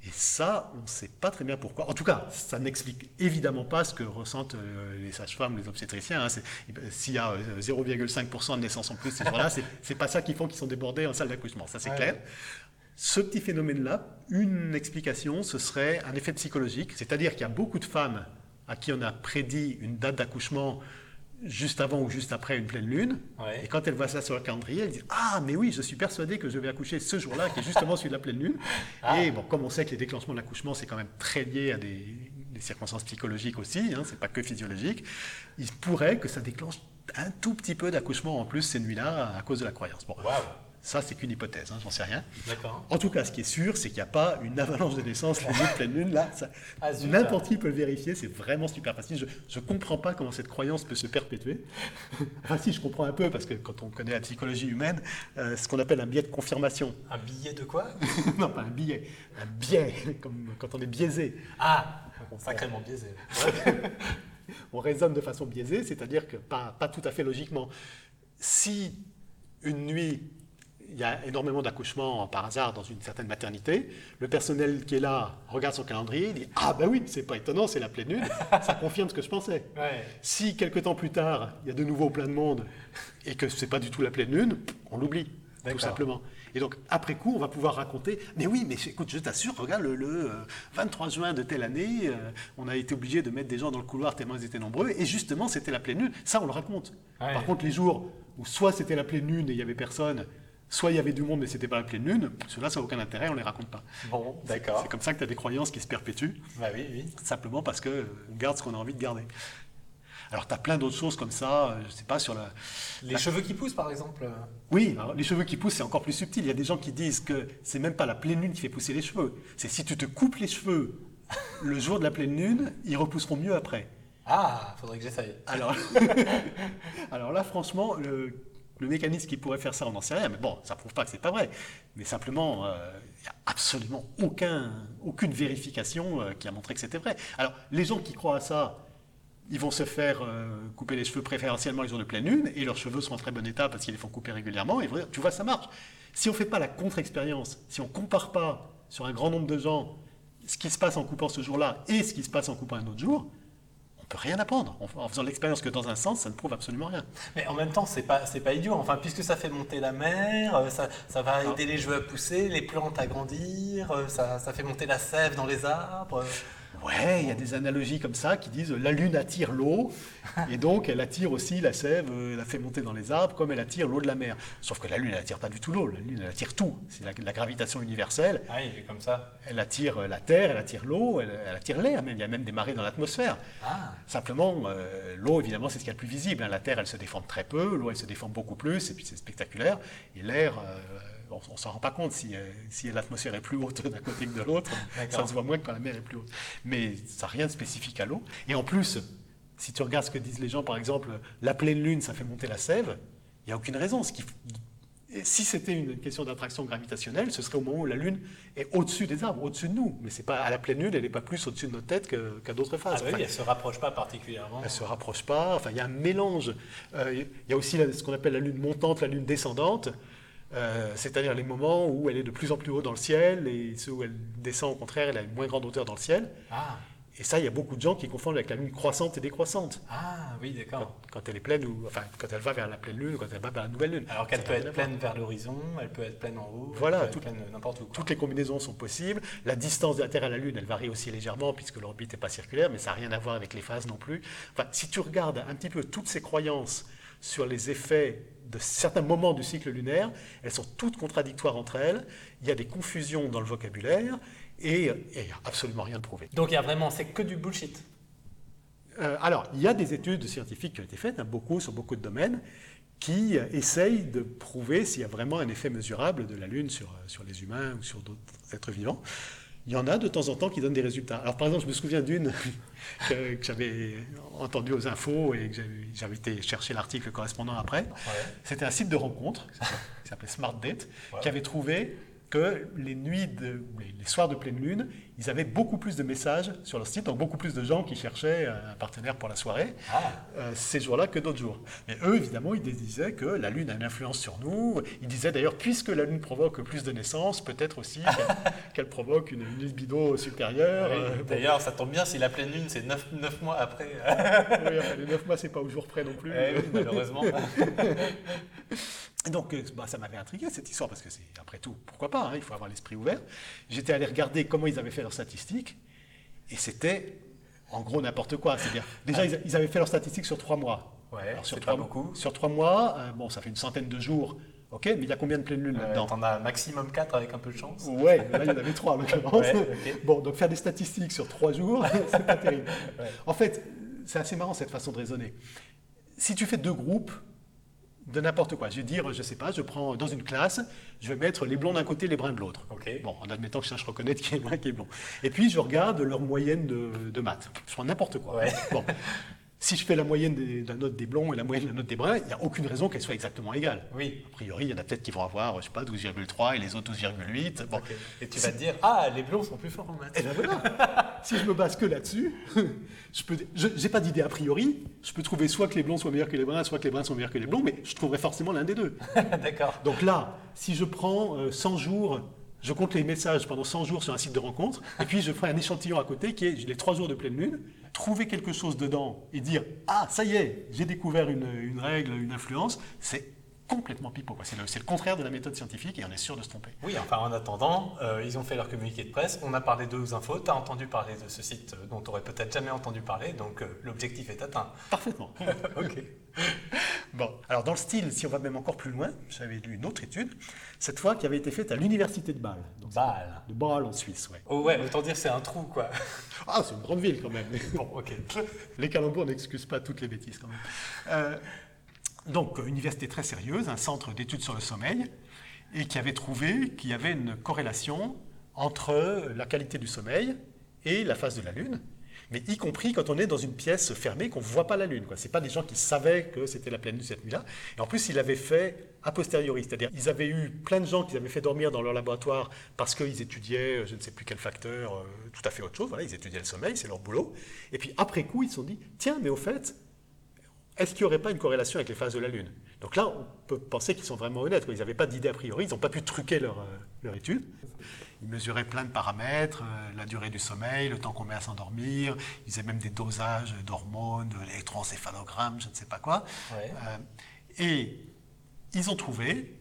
Et ça, on ne sait pas très bien pourquoi. En tout cas, ça n'explique évidemment pas ce que ressentent euh, les sages-femmes, les obstétriciens. hein. S'il y a euh, 0,5% de naissances en plus ces jours-là, [LAUGHS] c'est- pas ça qui font qu'ils sont débordés en salle d'accouchement. Ça, c'est Ouais. clair. Ce petit phénomène-là, une explication, ce serait un effet psychologique, c'est-à-dire qu'il y a beaucoup de femmes à qui on a prédit une date d'accouchement juste avant ou juste après une pleine lune, Ouais. et quand elles voient ça sur le calendrier, elles disent Ah, mais oui, je suis persuadée que je vais accoucher ce jour-là, qui est justement celui de la pleine lune. [LAUGHS] Ah. Et bon, comme on sait que les déclenchements de l'accouchement, c'est quand même très lié à des, des circonstances psychologiques aussi, hein, c'est pas que physiologique, il pourrait que ça déclenche un tout petit peu d'accouchement en plus ces nuits-là à cause de la croyance. Bon. Ça c'est qu'une hypothèse, hein, j'en sais rien. En tout cas, ce qui est sûr, c'est qu'il n'y a pas une avalanche de naissance la nuit de pleine lune. Là, Ah, n'importe qui peut le vérifier, c'est vraiment super facile. Je ne comprends pas comment cette croyance peut se perpétuer. [LAUGHS] enfin, si, je comprends un peu, parce que quand on connaît la psychologie humaine, euh, ce qu'on appelle un biais de confirmation. Un billet de quoi? [LAUGHS] Non, pas un billet, un biais, comme quand on est biaisé. Ah, sacrément biaisé. [LAUGHS] On raisonne de façon biaisée, c'est-à-dire que pas, pas tout à fait logiquement. Si une nuit, il y a énormément d'accouchements par hasard dans une certaine maternité, le personnel qui est là regarde son calendrier, dit Ah ben oui, c'est pas étonnant, c'est la pleine lune, [LAUGHS] ça confirme ce que je pensais. Ouais. Si quelques temps plus tard, il y a de nouveau plein de monde et que c'est pas du tout la pleine lune, on l'oublie, tout simplement. Et donc, après coup, on va pouvoir raconter, mais oui, mais écoute, je t'assure, regarde, le, le, euh, 23 juin de telle année, euh, on a été obligé de mettre des gens dans le couloir tellement ils étaient nombreux, et justement, c'était la pleine lune. Ça, on le raconte. Ouais. Par contre, les jours où soit c'était la pleine lune et il y avait personne, soit il y avait du monde mais c'était pas la pleine lune, ceux-là, ça n'a aucun intérêt, on les raconte pas. Bon, C'est- d'accord. C'est comme ça que tu as des croyances qui se perpétuent Bah oui, oui. simplement parce qu'on garde ce qu'on a envie de garder. Alors, tu as plein d'autres choses comme ça, euh, je sais pas, sur la... Les cheveux qui poussent, par exemple. euh, Oui, alors, les cheveux qui poussent, c'est encore plus subtil. Il y a des gens qui disent que c'est même pas la pleine lune qui fait pousser les cheveux. C'est si tu te coupes les cheveux le jour de la pleine lune, ils repousseront mieux après. Ah, faudrait que j'essaye. Alors, [LAUGHS] alors là, franchement, le, le mécanisme qui pourrait faire ça, on n'en sait rien. Mais bon, ça prouve pas que c'est pas vrai. Mais simplement, euh, il n'y a absolument aucun, aucune vérification euh, qui a montré que c'était vrai. Alors, les gens qui croient à ça, ils vont se faire euh, couper les cheveux préférentiellement les jours de pleine lune, et leurs cheveux sont en très bon état parce qu'ils les font couper régulièrement. Et tu vois, ça marche. Si on ne fait pas la contre-expérience, si on ne compare pas sur un grand nombre de gens ce qui se passe en coupant ce jour-là et ce qui se passe en coupant un autre jour, peut rien apprendre. En, en faisant l'expérience que dans un sens, ça ne prouve absolument rien. Mais en même temps, c'est pas, c'est pas idiot. Enfin, puisque ça fait monter la mer, euh, ça, ça va aider les cheveux à pousser, les plantes à grandir, euh, ça, ça fait monter la sève dans les arbres. Ouais, il y a des analogies comme ça qui disent la lune attire l'eau, [LAUGHS] et donc elle attire aussi la sève, euh, elle la fait monter dans les arbres, comme elle attire l'eau de la mer. Sauf que la lune, elle attire pas du tout l'eau, la lune, elle attire tout. C'est la, la gravitation universelle. Ah, il est comme ça. Elle attire euh, la terre, elle attire l'eau, elle, elle attire l'air, même. Il y a même des marées dans l'atmosphère. Ah, Simplement, euh, l'eau, évidemment, c'est ce qu'il y a de plus visible. hein. La terre, elle se déforme très peu, l'eau, elle se déforme beaucoup plus, et puis c'est spectaculaire. Et l'air, euh, on, on s'en rend pas compte si, euh, si l'atmosphère est plus haute [LAUGHS] d'un côté que de l'autre. Ça se voit moins que quand la mer est plus haute. Mais ça n'a rien de spécifique à l'eau. Et en plus, si tu regardes ce que disent les gens, par exemple, la pleine lune, ça fait monter la sève, il n'y a aucune raison. Ce qui- et si c'était une question d'attraction gravitationnelle, ce serait au moment où la Lune est au-dessus des arbres, au-dessus de nous. Mais c'est pas à la pleine Lune, elle n'est pas plus au-dessus de notre tête qu'à d'autres ah phases. Enfin, oui, elle se rapproche pas particulièrement. elle se rapproche pas. Enfin, il y a un mélange. Euh, Il y a aussi la- ce qu'on appelle la lune montante, la lune descendante. Euh, c'est-à-dire les moments où elle est de plus en plus haut dans le ciel et ceux où elle descend au contraire, elle a une moins grande hauteur dans le ciel. Ah, Et ça, il y a beaucoup de gens qui confondent avec la lune croissante et décroissante. ah oui, d'accord. Quand, quand elle est pleine ou enfin quand elle va vers la pleine lune ou quand elle va vers la nouvelle lune. Alors qu'elle peut être pleine vers l'horizon, elle peut être pleine en haut, Voilà, elle peut tout- être pleine n'importe où. quoi. Toutes les combinaisons sont possibles. La distance de la Terre à la Lune, elle varie aussi légèrement puisque l'orbite n'est pas circulaire, mais ça n'a rien à voir avec les phases non plus. Enfin, si tu regardes un petit peu toutes ces croyances sur les effets de certains moments du cycle lunaire, elles sont toutes contradictoires entre elles. Il y a des confusions dans le vocabulaire et il n'y a absolument rien de prouvé. Donc il y a vraiment, c'est que du bullshit. Euh, alors, il y a des études scientifiques qui ont été faites, hein, beaucoup sur beaucoup de domaines, qui essayent de prouver s'il y a vraiment un effet mesurable de la Lune sur, euh, sur les humains ou sur d'autres êtres vivants. Il y en a de temps en temps qui donnent des résultats. Alors, par exemple, je me souviens d'une [LAUGHS] que, que j'avais entendue aux infos et que j'avais- été chercher l'article correspondant après. C'était un site de rencontre qui s'appelait- qui s'appelait Smart Date, Ouais. qui avait trouvé que les nuits, de, les, soirs de pleine lune, ils avaient beaucoup plus de messages sur leur site, donc beaucoup plus de gens qui cherchaient un partenaire pour la soirée Ah, euh, ces jours-là que d'autres jours. Mais eux, évidemment, ils disaient que la Lune a une influence sur nous. Ils disaient d'ailleurs, puisque la Lune provoque plus de naissances, peut-être aussi qu'elle [LAUGHS] qu'elle provoque une, une libido supérieure. oui. Euh, bon, D'ailleurs, ça tombe bien si la pleine lune, c'est 9, mois après. oui, les 9 mois, c'est pas au jour près non plus. Eh oui, malheureusement. [LAUGHS] Et donc, euh, bah, ça m'avait intrigué cette histoire, parce que c'est, après tout, pourquoi pas, hein, il faut avoir l'esprit ouvert. J'étais allé regarder comment ils avaient fait leurs statistiques, et c'était en gros n'importe quoi. C'est-à-dire, déjà, ils, ils avaient fait leurs statistiques sur trois mois. Ouais, Alors, sur c'est trois pas beaucoup. Sur trois mois, euh, bon, ça fait une centaine de jours Ok, mais il y a combien de pleines lunes Ouais, là-dedans? T'en as maximum 4 avec un peu de chance. Ouais, là il y en avait trois en [LAUGHS] l'occurrence. Ouais. Bon, donc faire des statistiques sur trois jours, c'est pas terrible. [LAUGHS] Ouais. En fait, c'est assez marrant cette façon de raisonner. Si tu fais deux groupes de n'importe quoi, je vais dire, je sais pas, je prends dans une classe, je vais mettre les blonds d'un côté, les bruns de l'autre. Bon, en admettant que je sache reconnaître qui est brun, qui est blond. Et puis je regarde leur moyenne de, de maths. Je prends n'importe quoi. Ouais. Bon. [LAUGHS] Si je fais la moyenne de la note des blonds et la moyenne de la note des bruns, il n'y a aucune raison qu'elles soient exactement égales. Oui. A priori, il y en a peut-être qui vont avoir, je sais pas, 12,3 et les autres 12,8. Bon. Ok. Et tu vas te dire, ah, les blonds sont plus forts en maths. Et ben voilà. [LAUGHS] si je me base que là-dessus, je peux, j'ai pas d'idée a priori. Je peux trouver soit que les blonds soient meilleurs que les bruns, soit que les bruns sont meilleurs que les blonds, mais je trouverai forcément l'un des deux. [LAUGHS] D'accord. Donc là, si je prends euh, 100 jours, je compte les messages pendant 100 jours sur un site de rencontre, et puis je ferai un échantillon à côté qui est les 3 jours de pleine lune, trouver quelque chose dedans et dire ah ça y est, j'ai découvert une, une règle, une influence, c'est complètement pipeau. quoi. C'est le, contraire de la méthode scientifique et on est sûr de se tromper. Oui, enfin en attendant, euh, ils ont fait leur communiqué de presse, on a parlé de aux infos, tu as entendu parler de ce site euh, dont tu aurais peut-être jamais entendu parler, donc euh, l'objectif est atteint. Parfaitement. [LAUGHS] [LAUGHS] ok. Bon, alors dans le style, si on va même encore plus loin, j'avais lu une autre étude, cette fois qui avait été faite à l'université de Bâle. Donc, Bâle. De Bâle en Suisse, ouais. Oh ouais, autant dire c'est un trou quoi. [LAUGHS] Ah, c'est une grande ville quand même. Bon, ok. Les calembours n'excusent pas toutes les bêtises quand même. Euh, donc, université très sérieuse, un centre d'études sur le sommeil, et qui avait trouvé qu'il y avait une corrélation entre la qualité du sommeil et la phase de la Lune, mais y compris quand on est dans une pièce fermée qu'on ne voit pas la Lune. Ce n'est pas des gens qui savaient que c'était la pleine Lune cette nuit-là. Et en plus, ils l'avaient fait a posteriori, c'est-à-dire ils avaient eu plein de gens qu'ils avaient fait dormir dans leur laboratoire parce qu'ils étudiaient, je ne sais plus quel facteur, euh, tout à fait autre chose. Voilà, ils étudiaient le sommeil, c'est leur boulot. Et puis après coup, ils se sont dit, tiens, mais au fait, est-ce qu'il n'y aurait pas une corrélation avec les phases de la Lune? Donc là, on peut penser qu'ils sont vraiment honnêtes. quoi. Ils n'avaient pas d'idée a priori, ils n'ont pas pu truquer leur, euh, leur étude. Ils mesuraient plein de paramètres, euh, la durée du sommeil, le temps qu'on met à s'endormir. Ils faisaient même des dosages d'hormones, de l'électroencéphalogramme, je ne sais pas quoi. Ouais. Euh, et ils ont trouvé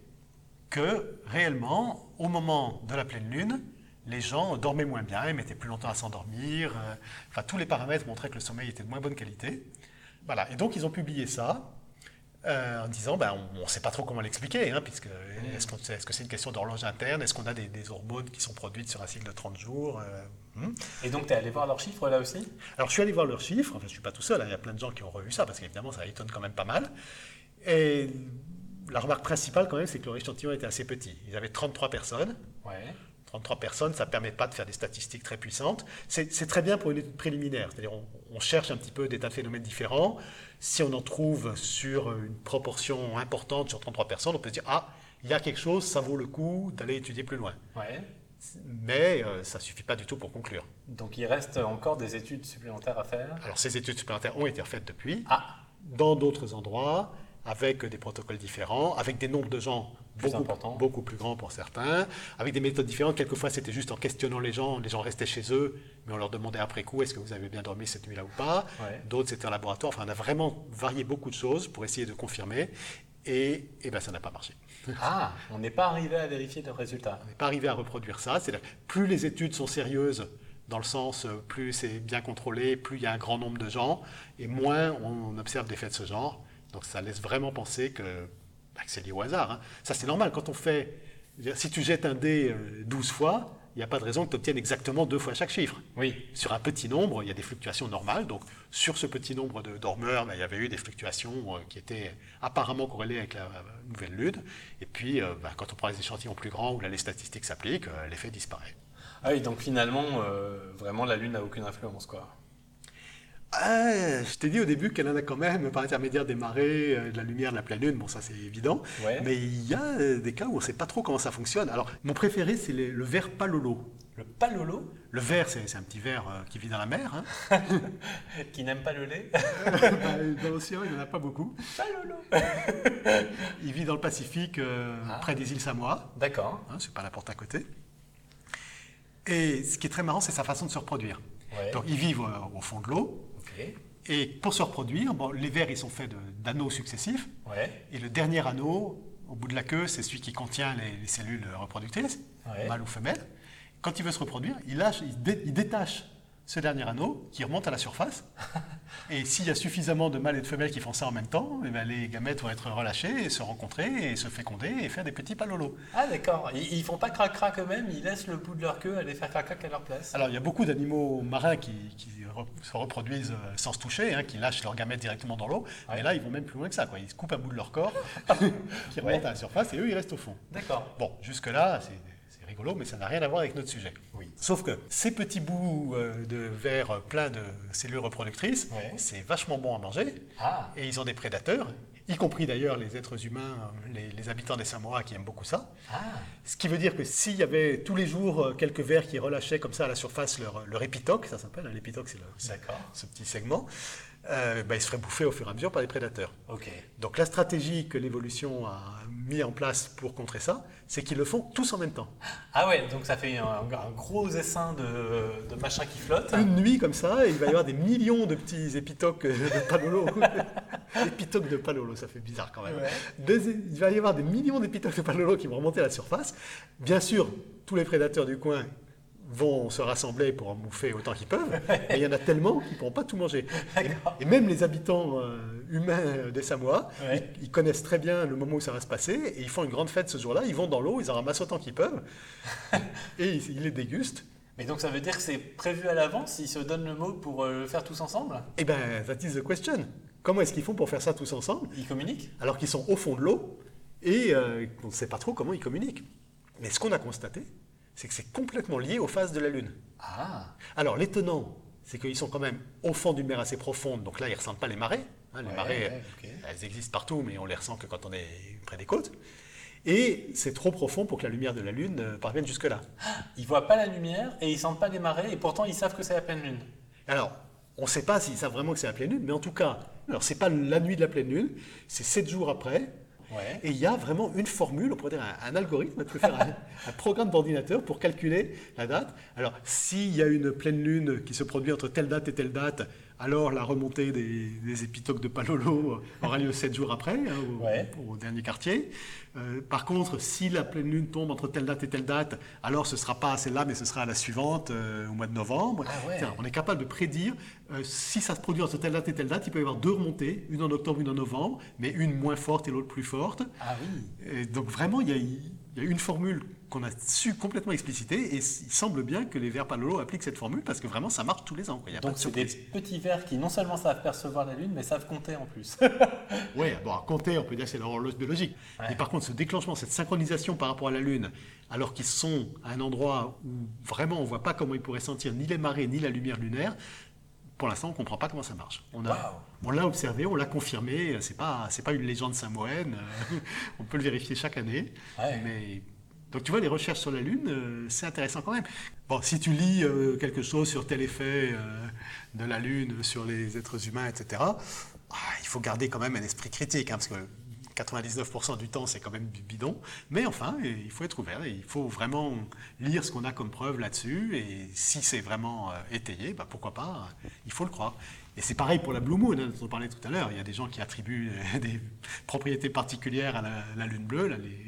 que réellement, au moment de la pleine lune, les gens dormaient moins bien, ils mettaient plus longtemps à s'endormir. enfin, tous les paramètres montraient que le sommeil était de moins bonne qualité. Voilà. Et donc, ils ont publié ça euh, en disant, ben, on ne sait pas trop comment l'expliquer, hein, puisque est-ce, que c'est une question d'horloge interne Est-ce qu'on a des, des hormones qui sont produites sur un cycle de 30 jours euh, hmm. Et donc tu es allé voir leurs chiffres là aussi? Alors, je suis allé voir leurs chiffres. Enfin, je ne suis pas tout seul. hein, Il y a plein de gens qui ont revu ça parce qu'évidemment, ça étonne quand même pas mal. Et la remarque principale, quand même, c'est que leur échantillon était assez petit. Ils avaient 33 personnes. Ouais. 33 personnes, ça ne permet pas de faire des statistiques très puissantes. C'est très bien pour une étude préliminaire. C'est-à-dire, on, on cherche un petit peu des tas de phénomènes différents. Si on en trouve sur une proportion importante sur 33 personnes, on peut se dire Ah, il y a quelque chose, ça vaut le coup d'aller étudier plus loin. Ouais. Mais euh, ça ne suffit pas du tout pour conclure. Donc il reste encore des études supplémentaires à faire? Alors, ces études supplémentaires ont été refaites depuis. Ah, dans d'autres endroits, avec des protocoles différents, avec des nombres de gens Plus beaucoup, importants. beaucoup plus grands pour certains, avec des méthodes différentes. Quelquefois, c'était juste en questionnant les gens, les gens restaient chez eux, mais on leur demandait après coup, est-ce que vous avez bien dormi cette nuit-là ou pas? Ouais. D'autres, c'était en laboratoire. Enfin, on a vraiment varié beaucoup de choses pour essayer de confirmer, et, et ben, ça n'a pas marché. [LAUGHS] ah on n'est pas arrivé à vérifier le résultat. On n'est pas arrivé à reproduire ça. Plus les études sont sérieuses, dans le sens, euh, plus c'est bien contrôlé, plus il y a un grand nombre de gens, et moins on observe des faits de ce genre. Donc ça laisse vraiment penser que, bah, que c'est lié au hasard. hein. Ça, c'est normal. Quand on fait. Si tu jettes un dé euh, 12 fois, il n'y a pas de raison que tu obtiennes exactement deux fois chaque chiffre. Oui. Sur un petit nombre, il y a des fluctuations normales. Donc, sur ce petit nombre de dormeurs, ben, il y avait eu des fluctuations euh, qui étaient apparemment corrélées avec la euh, nouvelle lune. Et puis, euh, ben, quand on prend les échantillons plus grands où là, les statistiques s'appliquent, euh, l'effet disparaît. Ah oui, donc finalement, euh, vraiment la Lune n'a aucune influence quoi. Ah, je t'ai dit au début qu'elle en a quand même par intermédiaire des marées, euh, de la lumière, de la pleine lune. Bon, ça c'est évident. Ouais. Mais il y a euh, des cas où on ne sait pas trop comment ça fonctionne. Alors, mon préféré, c'est le ver palolo. Le palolo, Le ver, c'est un petit ver euh, qui vit dans la mer. hein. [LAUGHS] qui n'aime pas le lait? [LAUGHS] Bah, dans l'océan, il n'y en a pas beaucoup. palolo. [LAUGHS] Il vit dans le Pacifique, euh, Ah. près des îles Samoa. D'accord. Hein, c'est pas la porte à côté. Et ce qui est très marrant, c'est sa façon de se reproduire. Ouais. Donc, ils vivent euh, au fond de l'eau. Et pour se reproduire, bon, les vers, ils sont faits d'anneaux successifs. Ouais. Et le dernier anneau, au bout de la queue, c'est celui qui contient les, les cellules reproductrices, Ouais. mâle ou femelle. Quand il veut se reproduire, il, lâche, il, dé- il détache ce dernier anneau qui remonte à la surface. [LAUGHS] Et s'il y a suffisamment de mâles et de femelles qui font ça en même temps, eh ben, les gamètes vont être relâchés et se rencontrer et se féconder et faire des petits palolos. Ah d'accord, ils, ils font pas crac-crac eux-mêmes, ils laissent le bout de leur queue aller faire crac-crac à leur place. Alors il y a beaucoup d'animaux marins qui, qui re- se reproduisent euh, sans se toucher, hein, qui lâchent leurs gamètes directement dans l'eau. Ouais. Mais là, ils vont même plus loin que ça. Quoi. Ils se coupent un bout de leur corps, [LAUGHS] [LAUGHS] qui Ouais. remontent à la surface et eux, ils restent au fond. D'accord. Bon, jusque-là, c'est rigolo, mais ça n'a rien à voir avec notre sujet. Oui. Sauf que ces petits bouts euh, de verre pleins de cellules reproductrices, Ouais. c'est vachement bon à manger. Ah, Et ils ont des prédateurs, y compris d'ailleurs les êtres humains, les, les habitants des Samoa qui aiment beaucoup ça. ah, Ce qui veut dire que s'il y avait tous les jours euh, quelques vers qui relâchaient comme ça à la surface leur, leur épitoque, ça s'appelle, hein, l'épitoque c'est ce petit segment, euh, bah, ils se feraient bouffer au fur et à mesure par les prédateurs. Ok. Donc la stratégie que l'évolution a mis en place pour contrer ça, c'est qu'ils le font tous en même temps. Ah ouais, donc ça fait un, un gros essaim de, de machin qui flotte. Une nuit comme ça, il va y avoir des millions de petits épitoques de palolo. [LAUGHS] épitoques de palolo, ça fait bizarre quand même. Ouais. Il va y avoir des millions d'épitoques de palolo qui vont remonter à la surface. Bien sûr, tous les prédateurs du coin vont se rassembler pour en bouffer autant qu'ils peuvent, [LAUGHS] mais il y en a tellement qu'ils ne pourront pas tout manger. Et même les habitants euh, humains des Samoa, Ouais. ils, ils connaissent très bien le moment où ça va se passer, et ils font une grande fête ce jour-là, ils vont dans l'eau, ils en ramassent autant qu'ils peuvent, [LAUGHS] et ils, ils les dégustent. Mais donc ça veut dire que c'est prévu à l'avance, ils se donnent le mot pour euh, le faire tous ensemble? Eh bien, that is the question. Comment est-ce qu'ils font pour faire ça tous ensemble? Ils communiquent? Alors qu'ils sont au fond de l'eau et euh, on ne sait pas trop comment ils communiquent. Mais ce qu'on a constaté, c'est que c'est complètement lié aux phases de la Lune. Ah, Alors l'étonnant, c'est qu'ils sont quand même au fond d'une mer assez profonde, donc là ils ne ressentent pas les marées. hein, les Ouais, marées, ouais, ok. elles existent partout, mais on les ressent que quand on est près des côtes. Et c'est trop profond pour que la lumière de la Lune euh, parvienne jusque-là. ils voient pas la lumière et ils sentent pas les marées et pourtant ils savent que c'est la pleine lune. Alors, on ne sait pas s'ils savent vraiment que c'est la pleine lune, mais en tout cas, alors c'est pas la nuit de la pleine lune, c'est sept jours après, Ouais. Et il y a vraiment une formule, on pourrait dire un, un algorithme, tu peux faire un, [LAUGHS] un programme d'ordinateur pour calculer la date. Alors, s'il y a une pleine lune qui se produit entre telle date et telle date, alors la remontée des, des épitoques de Palolo aura lieu sept jours après, hein, au, Ouais. au dernier quartier. Euh, par contre, si la pleine lune tombe entre telle date et telle date, alors ce ne sera pas à celle-là, mais ce sera à la suivante, euh, au mois de novembre. Ah ouais. Tiens, On est capable de prédire euh, si ça se produit entre telle date et telle date, il peut y avoir deux remontées, une en octobre, une en novembre, mais une moins forte et l'autre plus forte. Ah oui. Et donc vraiment, il y, a, il y a une formule qu'on a su complètement expliciter et il semble bien que les vers Palolo appliquent cette formule parce que vraiment ça marche tous les ans. Il y a Donc de c'est des petits vers qui non seulement savent percevoir la lune, mais savent compter en plus. [LAUGHS] Ouais, bon, compter, on peut dire c'est leur horloge biologique. Ouais. Mais par contre, ce déclenchement, cette synchronisation par rapport à la Lune, alors qu'ils sont à un endroit où vraiment on ne voit pas comment ils pourraient sentir ni les marées ni la lumière lunaire, pour l'instant, on ne comprend pas comment ça marche. On l'a observé, on l'a confirmé, c'est pas, c'est pas une légende samoenne, euh, [LAUGHS] on peut le vérifier chaque année. Ouais. Mais, donc tu vois, les recherches sur la Lune, euh, c'est intéressant quand même. Bon, si tu lis euh, quelque chose sur tel effet euh, de la Lune sur les êtres humains, etc., ah, il faut garder quand même un esprit critique, hein, parce que 99% du temps, c'est quand même bidon. Mais enfin, il faut être ouvert et il faut vraiment lire ce qu'on a comme preuve là-dessus. Et si c'est vraiment euh, étayé, bah, pourquoi pas, il faut le croire. Et c'est pareil pour la Blue Moon, hein, dont on parlait tout à l'heure. Il y a des gens qui attribuent euh, [LAUGHS] des propriétés particulières à la, la Lune bleue, là, les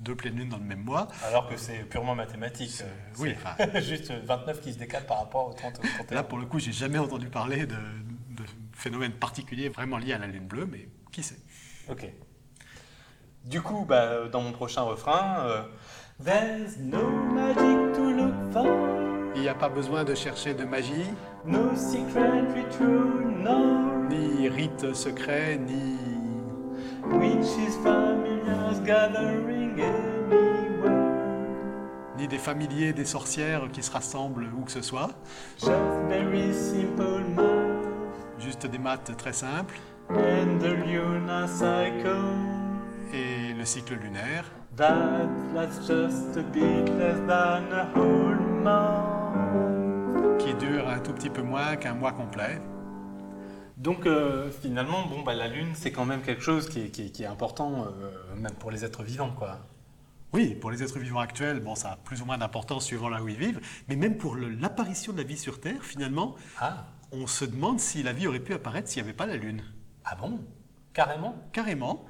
deux pleines lunes dans le même mois. Alors que c'est purement mathématique. euh, oui, enfin. [LAUGHS] juste 29 qui se décale par rapport au 30 au 31. Là, pour le coup, j'ai jamais entendu parler de, de phénomènes particuliers vraiment liés à la Lune bleue, mais qui sait Ok. Du coup, bah, dans mon prochain refrain, euh, There's no magic to look for, Il n'y a pas besoin de chercher de magie, no secret ritual, no ni rite secret, ni witches, familiars gathering anywhere. ni des familiers, des sorcières qui se rassemblent où que ce soit. Just very simple math Juste des maths très simples and the cycle. Et le cycle lunaire. That lasts just a bit less than a whole month. qui dure un tout petit peu moins qu'un mois complet. Donc euh, finalement, bon, bah, la Lune, c'est quand même quelque chose qui est, qui est- qui est important, euh, même pour les êtres vivants. Quoi. Oui, pour les êtres vivants actuels, bon, ça a plus ou moins d'importance suivant là où ils vivent, mais même pour l'apparition de la vie sur Terre, finalement, Ah, on se demande si la vie aurait pu apparaître s'il n'y avait pas la Lune. ah bon? Carrément? Carrément.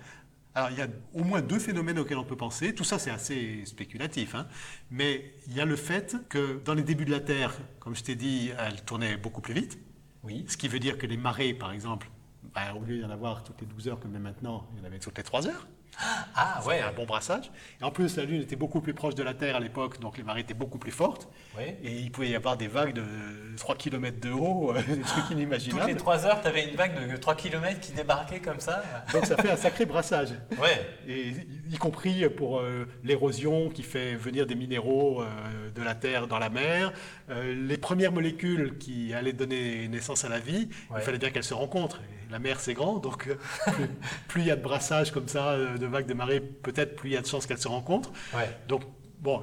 Alors, il y a au moins deux phénomènes auxquels on peut penser. Tout ça, c'est assez spéculatif. hein. Mais il y a le fait que dans les débuts de la Terre, comme je t'ai dit, elle tournait beaucoup plus vite. Oui. Ce qui veut dire que les marées, par exemple, bah, au lieu d'y en avoir toutes les 12 heures comme maintenant, il y en avait toutes les 3 heures. Ah ouais. un bon brassage. Et en plus, la Lune était beaucoup plus proche de la Terre à l'époque, donc les marées étaient beaucoup plus fortes. Ouais. Et il pouvait y avoir des vagues de 3 km de haut, euh, des trucs Toutes inimaginables. les 3 heures, tu avais une vague de 3 km qui débarquait comme ça. Donc ça fait un sacré brassage. Ouais. Et y compris pour euh, l'érosion qui fait venir des minéraux euh, de la terre dans la mer, les premières molécules qui allaient donner naissance à la vie, Ouais. il fallait bien qu'elles se rencontrent. Et la mer c'est grand, donc plus- il y a de brassage comme ça, de vagues de marée, peut-être plus il y a de chances qu'elles se rencontrent. Ouais. Donc bon,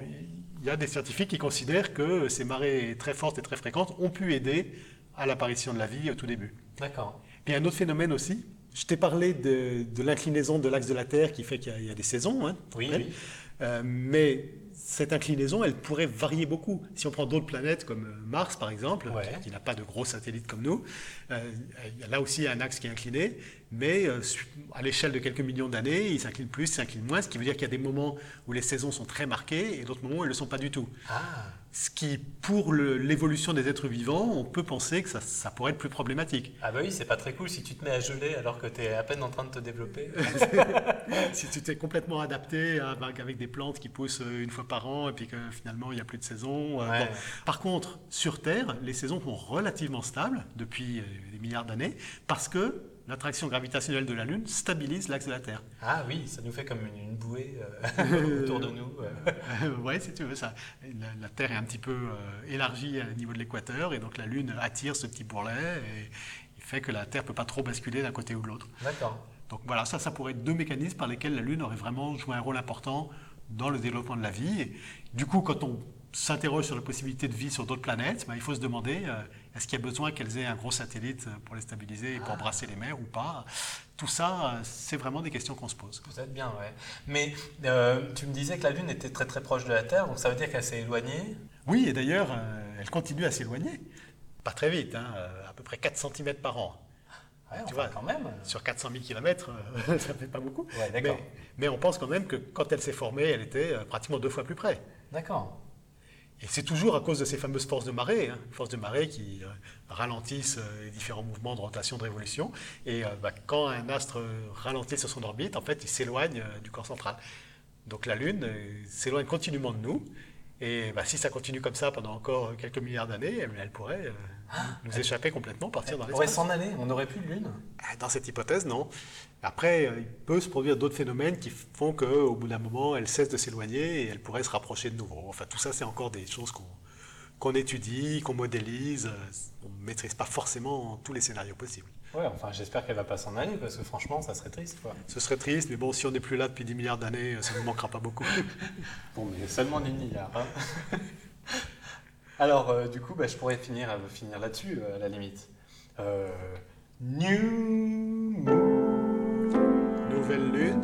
il y a des scientifiques qui considèrent que ces marées très fortes et très fréquentes ont pu aider à l'apparition de la vie au tout début. D'accord. Puis il y a un autre phénomène aussi. Je t'ai parlé de, de l'inclinaison de l'axe de la Terre qui fait qu'il y a- il y, a des saisons. hein, Oui, oui. Euh, mais cette inclinaison, elle pourrait varier beaucoup. Si on prend d'autres planètes comme euh, Mars, par exemple, Ouais. qui, qui n'a pas de gros satellites comme nous, euh, il y a là aussi il y a un axe qui est incliné, mais euh, à l'échelle de quelques millions d'années, il s'incline plus, il s'incline moins, ce qui veut dire qu'il y a des moments où les saisons sont très marquées et d'autres moments où elles ne le sont pas du tout. Ah. Ce qui, pour l'évolution des êtres vivants, on peut penser que ça, ça pourrait être plus problématique. Ah bah oui, c'est pas très cool si tu te mets à geler alors que tu es à peine en train de te développer. [LAUGHS] si tu t'es complètement adapté à- avec avec des plantes qui poussent euh, une fois par an et puis que finalement il n'y a plus de saison. euh, Ouais. bon. Par contre, sur Terre, les saisons sont relativement stables depuis des milliards d'années parce que l'attraction gravitationnelle de la Lune stabilise l'axe de la Terre. Ah oui, ça nous fait comme une, une bouée euh, [LAUGHS] autour de nous. euh. Euh, ouais, si tu veux, ça, la, la Terre est un petit peu euh, élargie au niveau de l'équateur et donc la Lune attire ce petit bourrelet et il fait que la Terre peut pas trop basculer d'un côté ou de l'autre. D'accord. Donc voilà, ça, ça pourrait être deux mécanismes par lesquels la Lune aurait vraiment joué un rôle important dans le développement de la vie. Et du coup, quand on s'interroge sur la possibilité de vie sur d'autres planètes, ben, il faut se demander euh, est-ce qu'il y a besoin qu'elles aient un gros satellite pour les stabiliser et pour brasser les mers ou pas? Tout ça, euh, c'est vraiment des questions qu'on se pose. Peut-être bien, ouais. Mais euh, tu me disais que la Lune était très très proche de la Terre, donc ça veut dire qu'elle s'est éloignée? Oui, et d'ailleurs, euh, elle continue à s'éloigner. Pas très vite, hein, à peu près 4 cm par an. Ouais, Tu vois, quand même. Sur 400 000 km, ça fait pas beaucoup. Ouais, mais, mais on pense quand même que quand elle s'est formée, elle était pratiquement deux fois plus près. D'accord. Et c'est toujours à cause de ces fameuses forces de marée, hein, forces de marée qui euh, ralentissent euh, les différents mouvements de rotation, de révolution. Et euh, bah, quand un astre ralentit sur son orbite, en fait, il s'éloigne du corps central. Donc la Lune s'éloigne continuellement de nous. Et bah, si ça continue comme ça pendant encore quelques milliards d'années, elle, pourrait nous échapper complètement, partir dans pourrait l'espace. s'en aller, on n'aurait plus de Lune. Ah, Dans cette hypothèse, non. Après, euh, il peut se produire d'autres phénomènes qui font qu'au bout d'un moment, elle cesse de s'éloigner et elle pourrait se rapprocher de nouveau. Enfin, tout ça, c'est encore des choses qu'on qu'on étudie, qu'on modélise. On ne maîtrise pas forcément tous les scénarios possibles. Ouais, enfin j'espère qu'elle va pas s'en aller parce que franchement ça serait triste quoi. Ce serait triste, mais bon, si on n'est plus là depuis 10 milliards d'années, ça ne nous manquera pas beaucoup. [LAUGHS] Bon, mais seulement 10 milliards. hein. [LAUGHS] Alors, euh, du coup, bah, je pourrais finir, euh, finir là-dessus, euh, à la limite. Euh, New Moon, Nouvelle lune,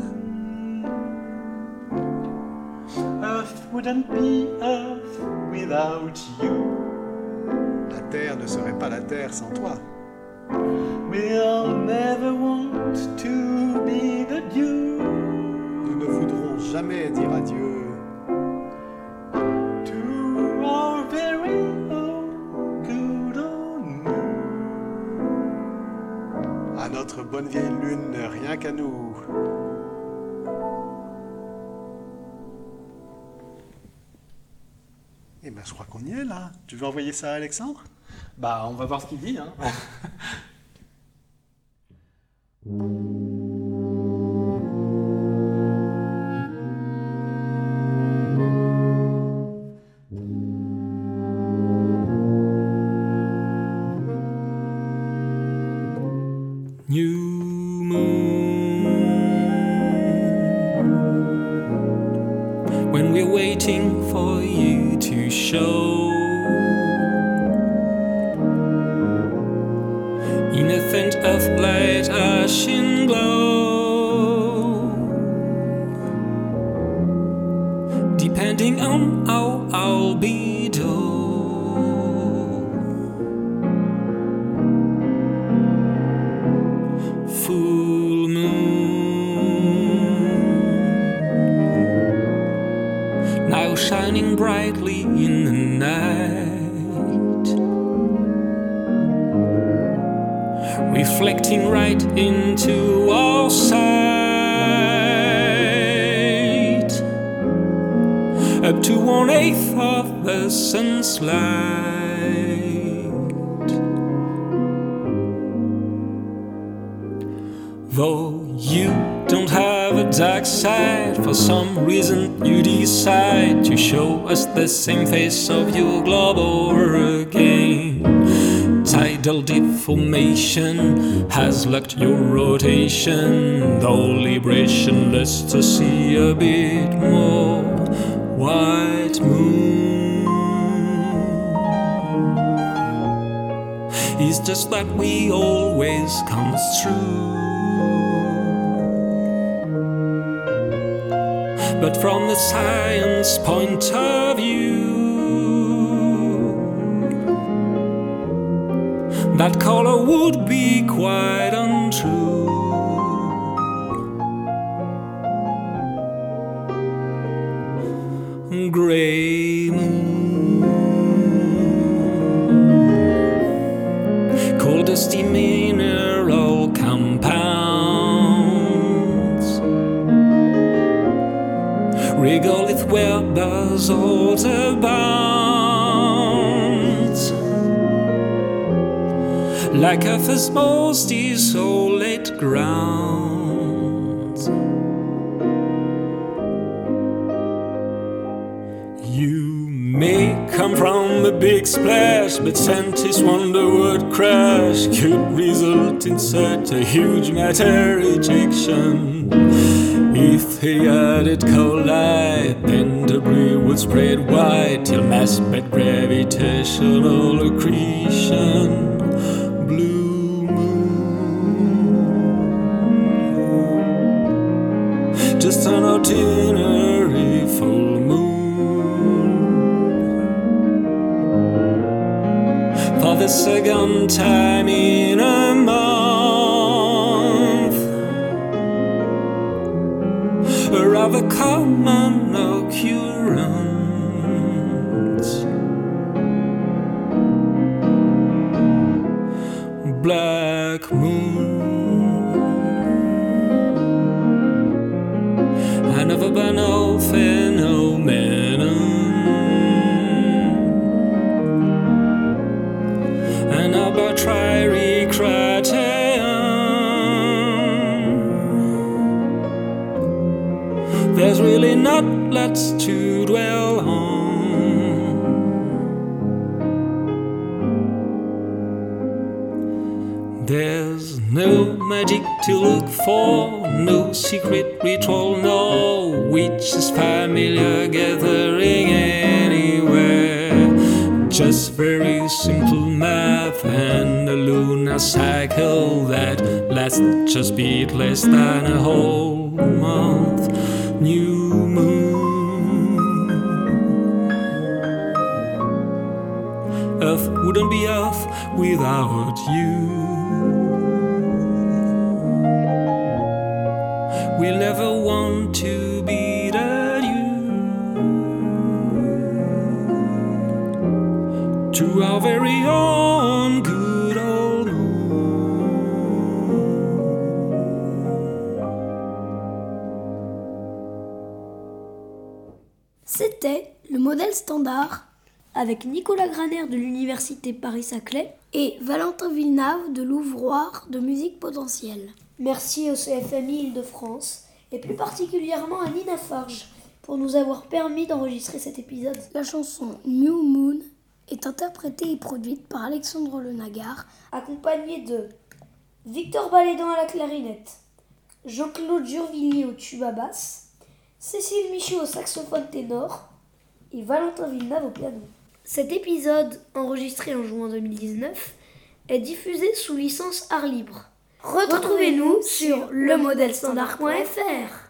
Earth wouldn't be Earth without you. la Terre ne serait pas la Terre sans toi. We'll never want to be the dew Nous ne voudrons jamais dire adieu notre bonne vieille lune, rien qu'à nous. Eh ben, je crois qu'on y est là. Tu veux envoyer ça à Alexandre? Bah, on va voir ce qu'il dit. Hein. [LAUGHS] light. Though you don't have a dark side, for some reason you decide to show us the same face of your globe over again. Tidal deformation has locked your rotation, though libration lets to see a bit more white just that we always comes true. But from the science point of view, that color would be quite untrue. Dusty mineral compounds regolith where basalt abounds like Earth's most desolate grounds. Come from a big splash, but scientists wonder what crash could result in such a huge matter ejection. If they added collide, then debris would spread wide till mass sped gravitational accretion. Blue moon, just an ordinary For the second time There's no magic to look for, no secret ritual, no witches familiar gathering anywhere. Just very simple math and a lunar cycle that lasts just beat less than a whole month. New moon. Earth wouldn't be Earth without you. We'll never want to be to our very own good old C'était le modèle standard avec Nicolas Graner de l'Université Paris-Saclay et Valentin Villeneuve de l'Ouvroir de musique potentielle. Merci au CFMI Île-de-France et plus particulièrement à Nina Farge pour nous avoir permis d'enregistrer cet épisode. La chanson New Moon est interprétée et produite par Alexandre Le Nagar, accompagné de Victor Balédan à la clarinette, Jean-Claude Jurvillier au tuba basse, Cécile Michaud au saxophone ténor et Valentin Villeneuve au piano. Cet épisode, enregistré en juin 2019, est diffusé sous licence art libre. Retrouvez-nous sur lemodèlestandard.fr.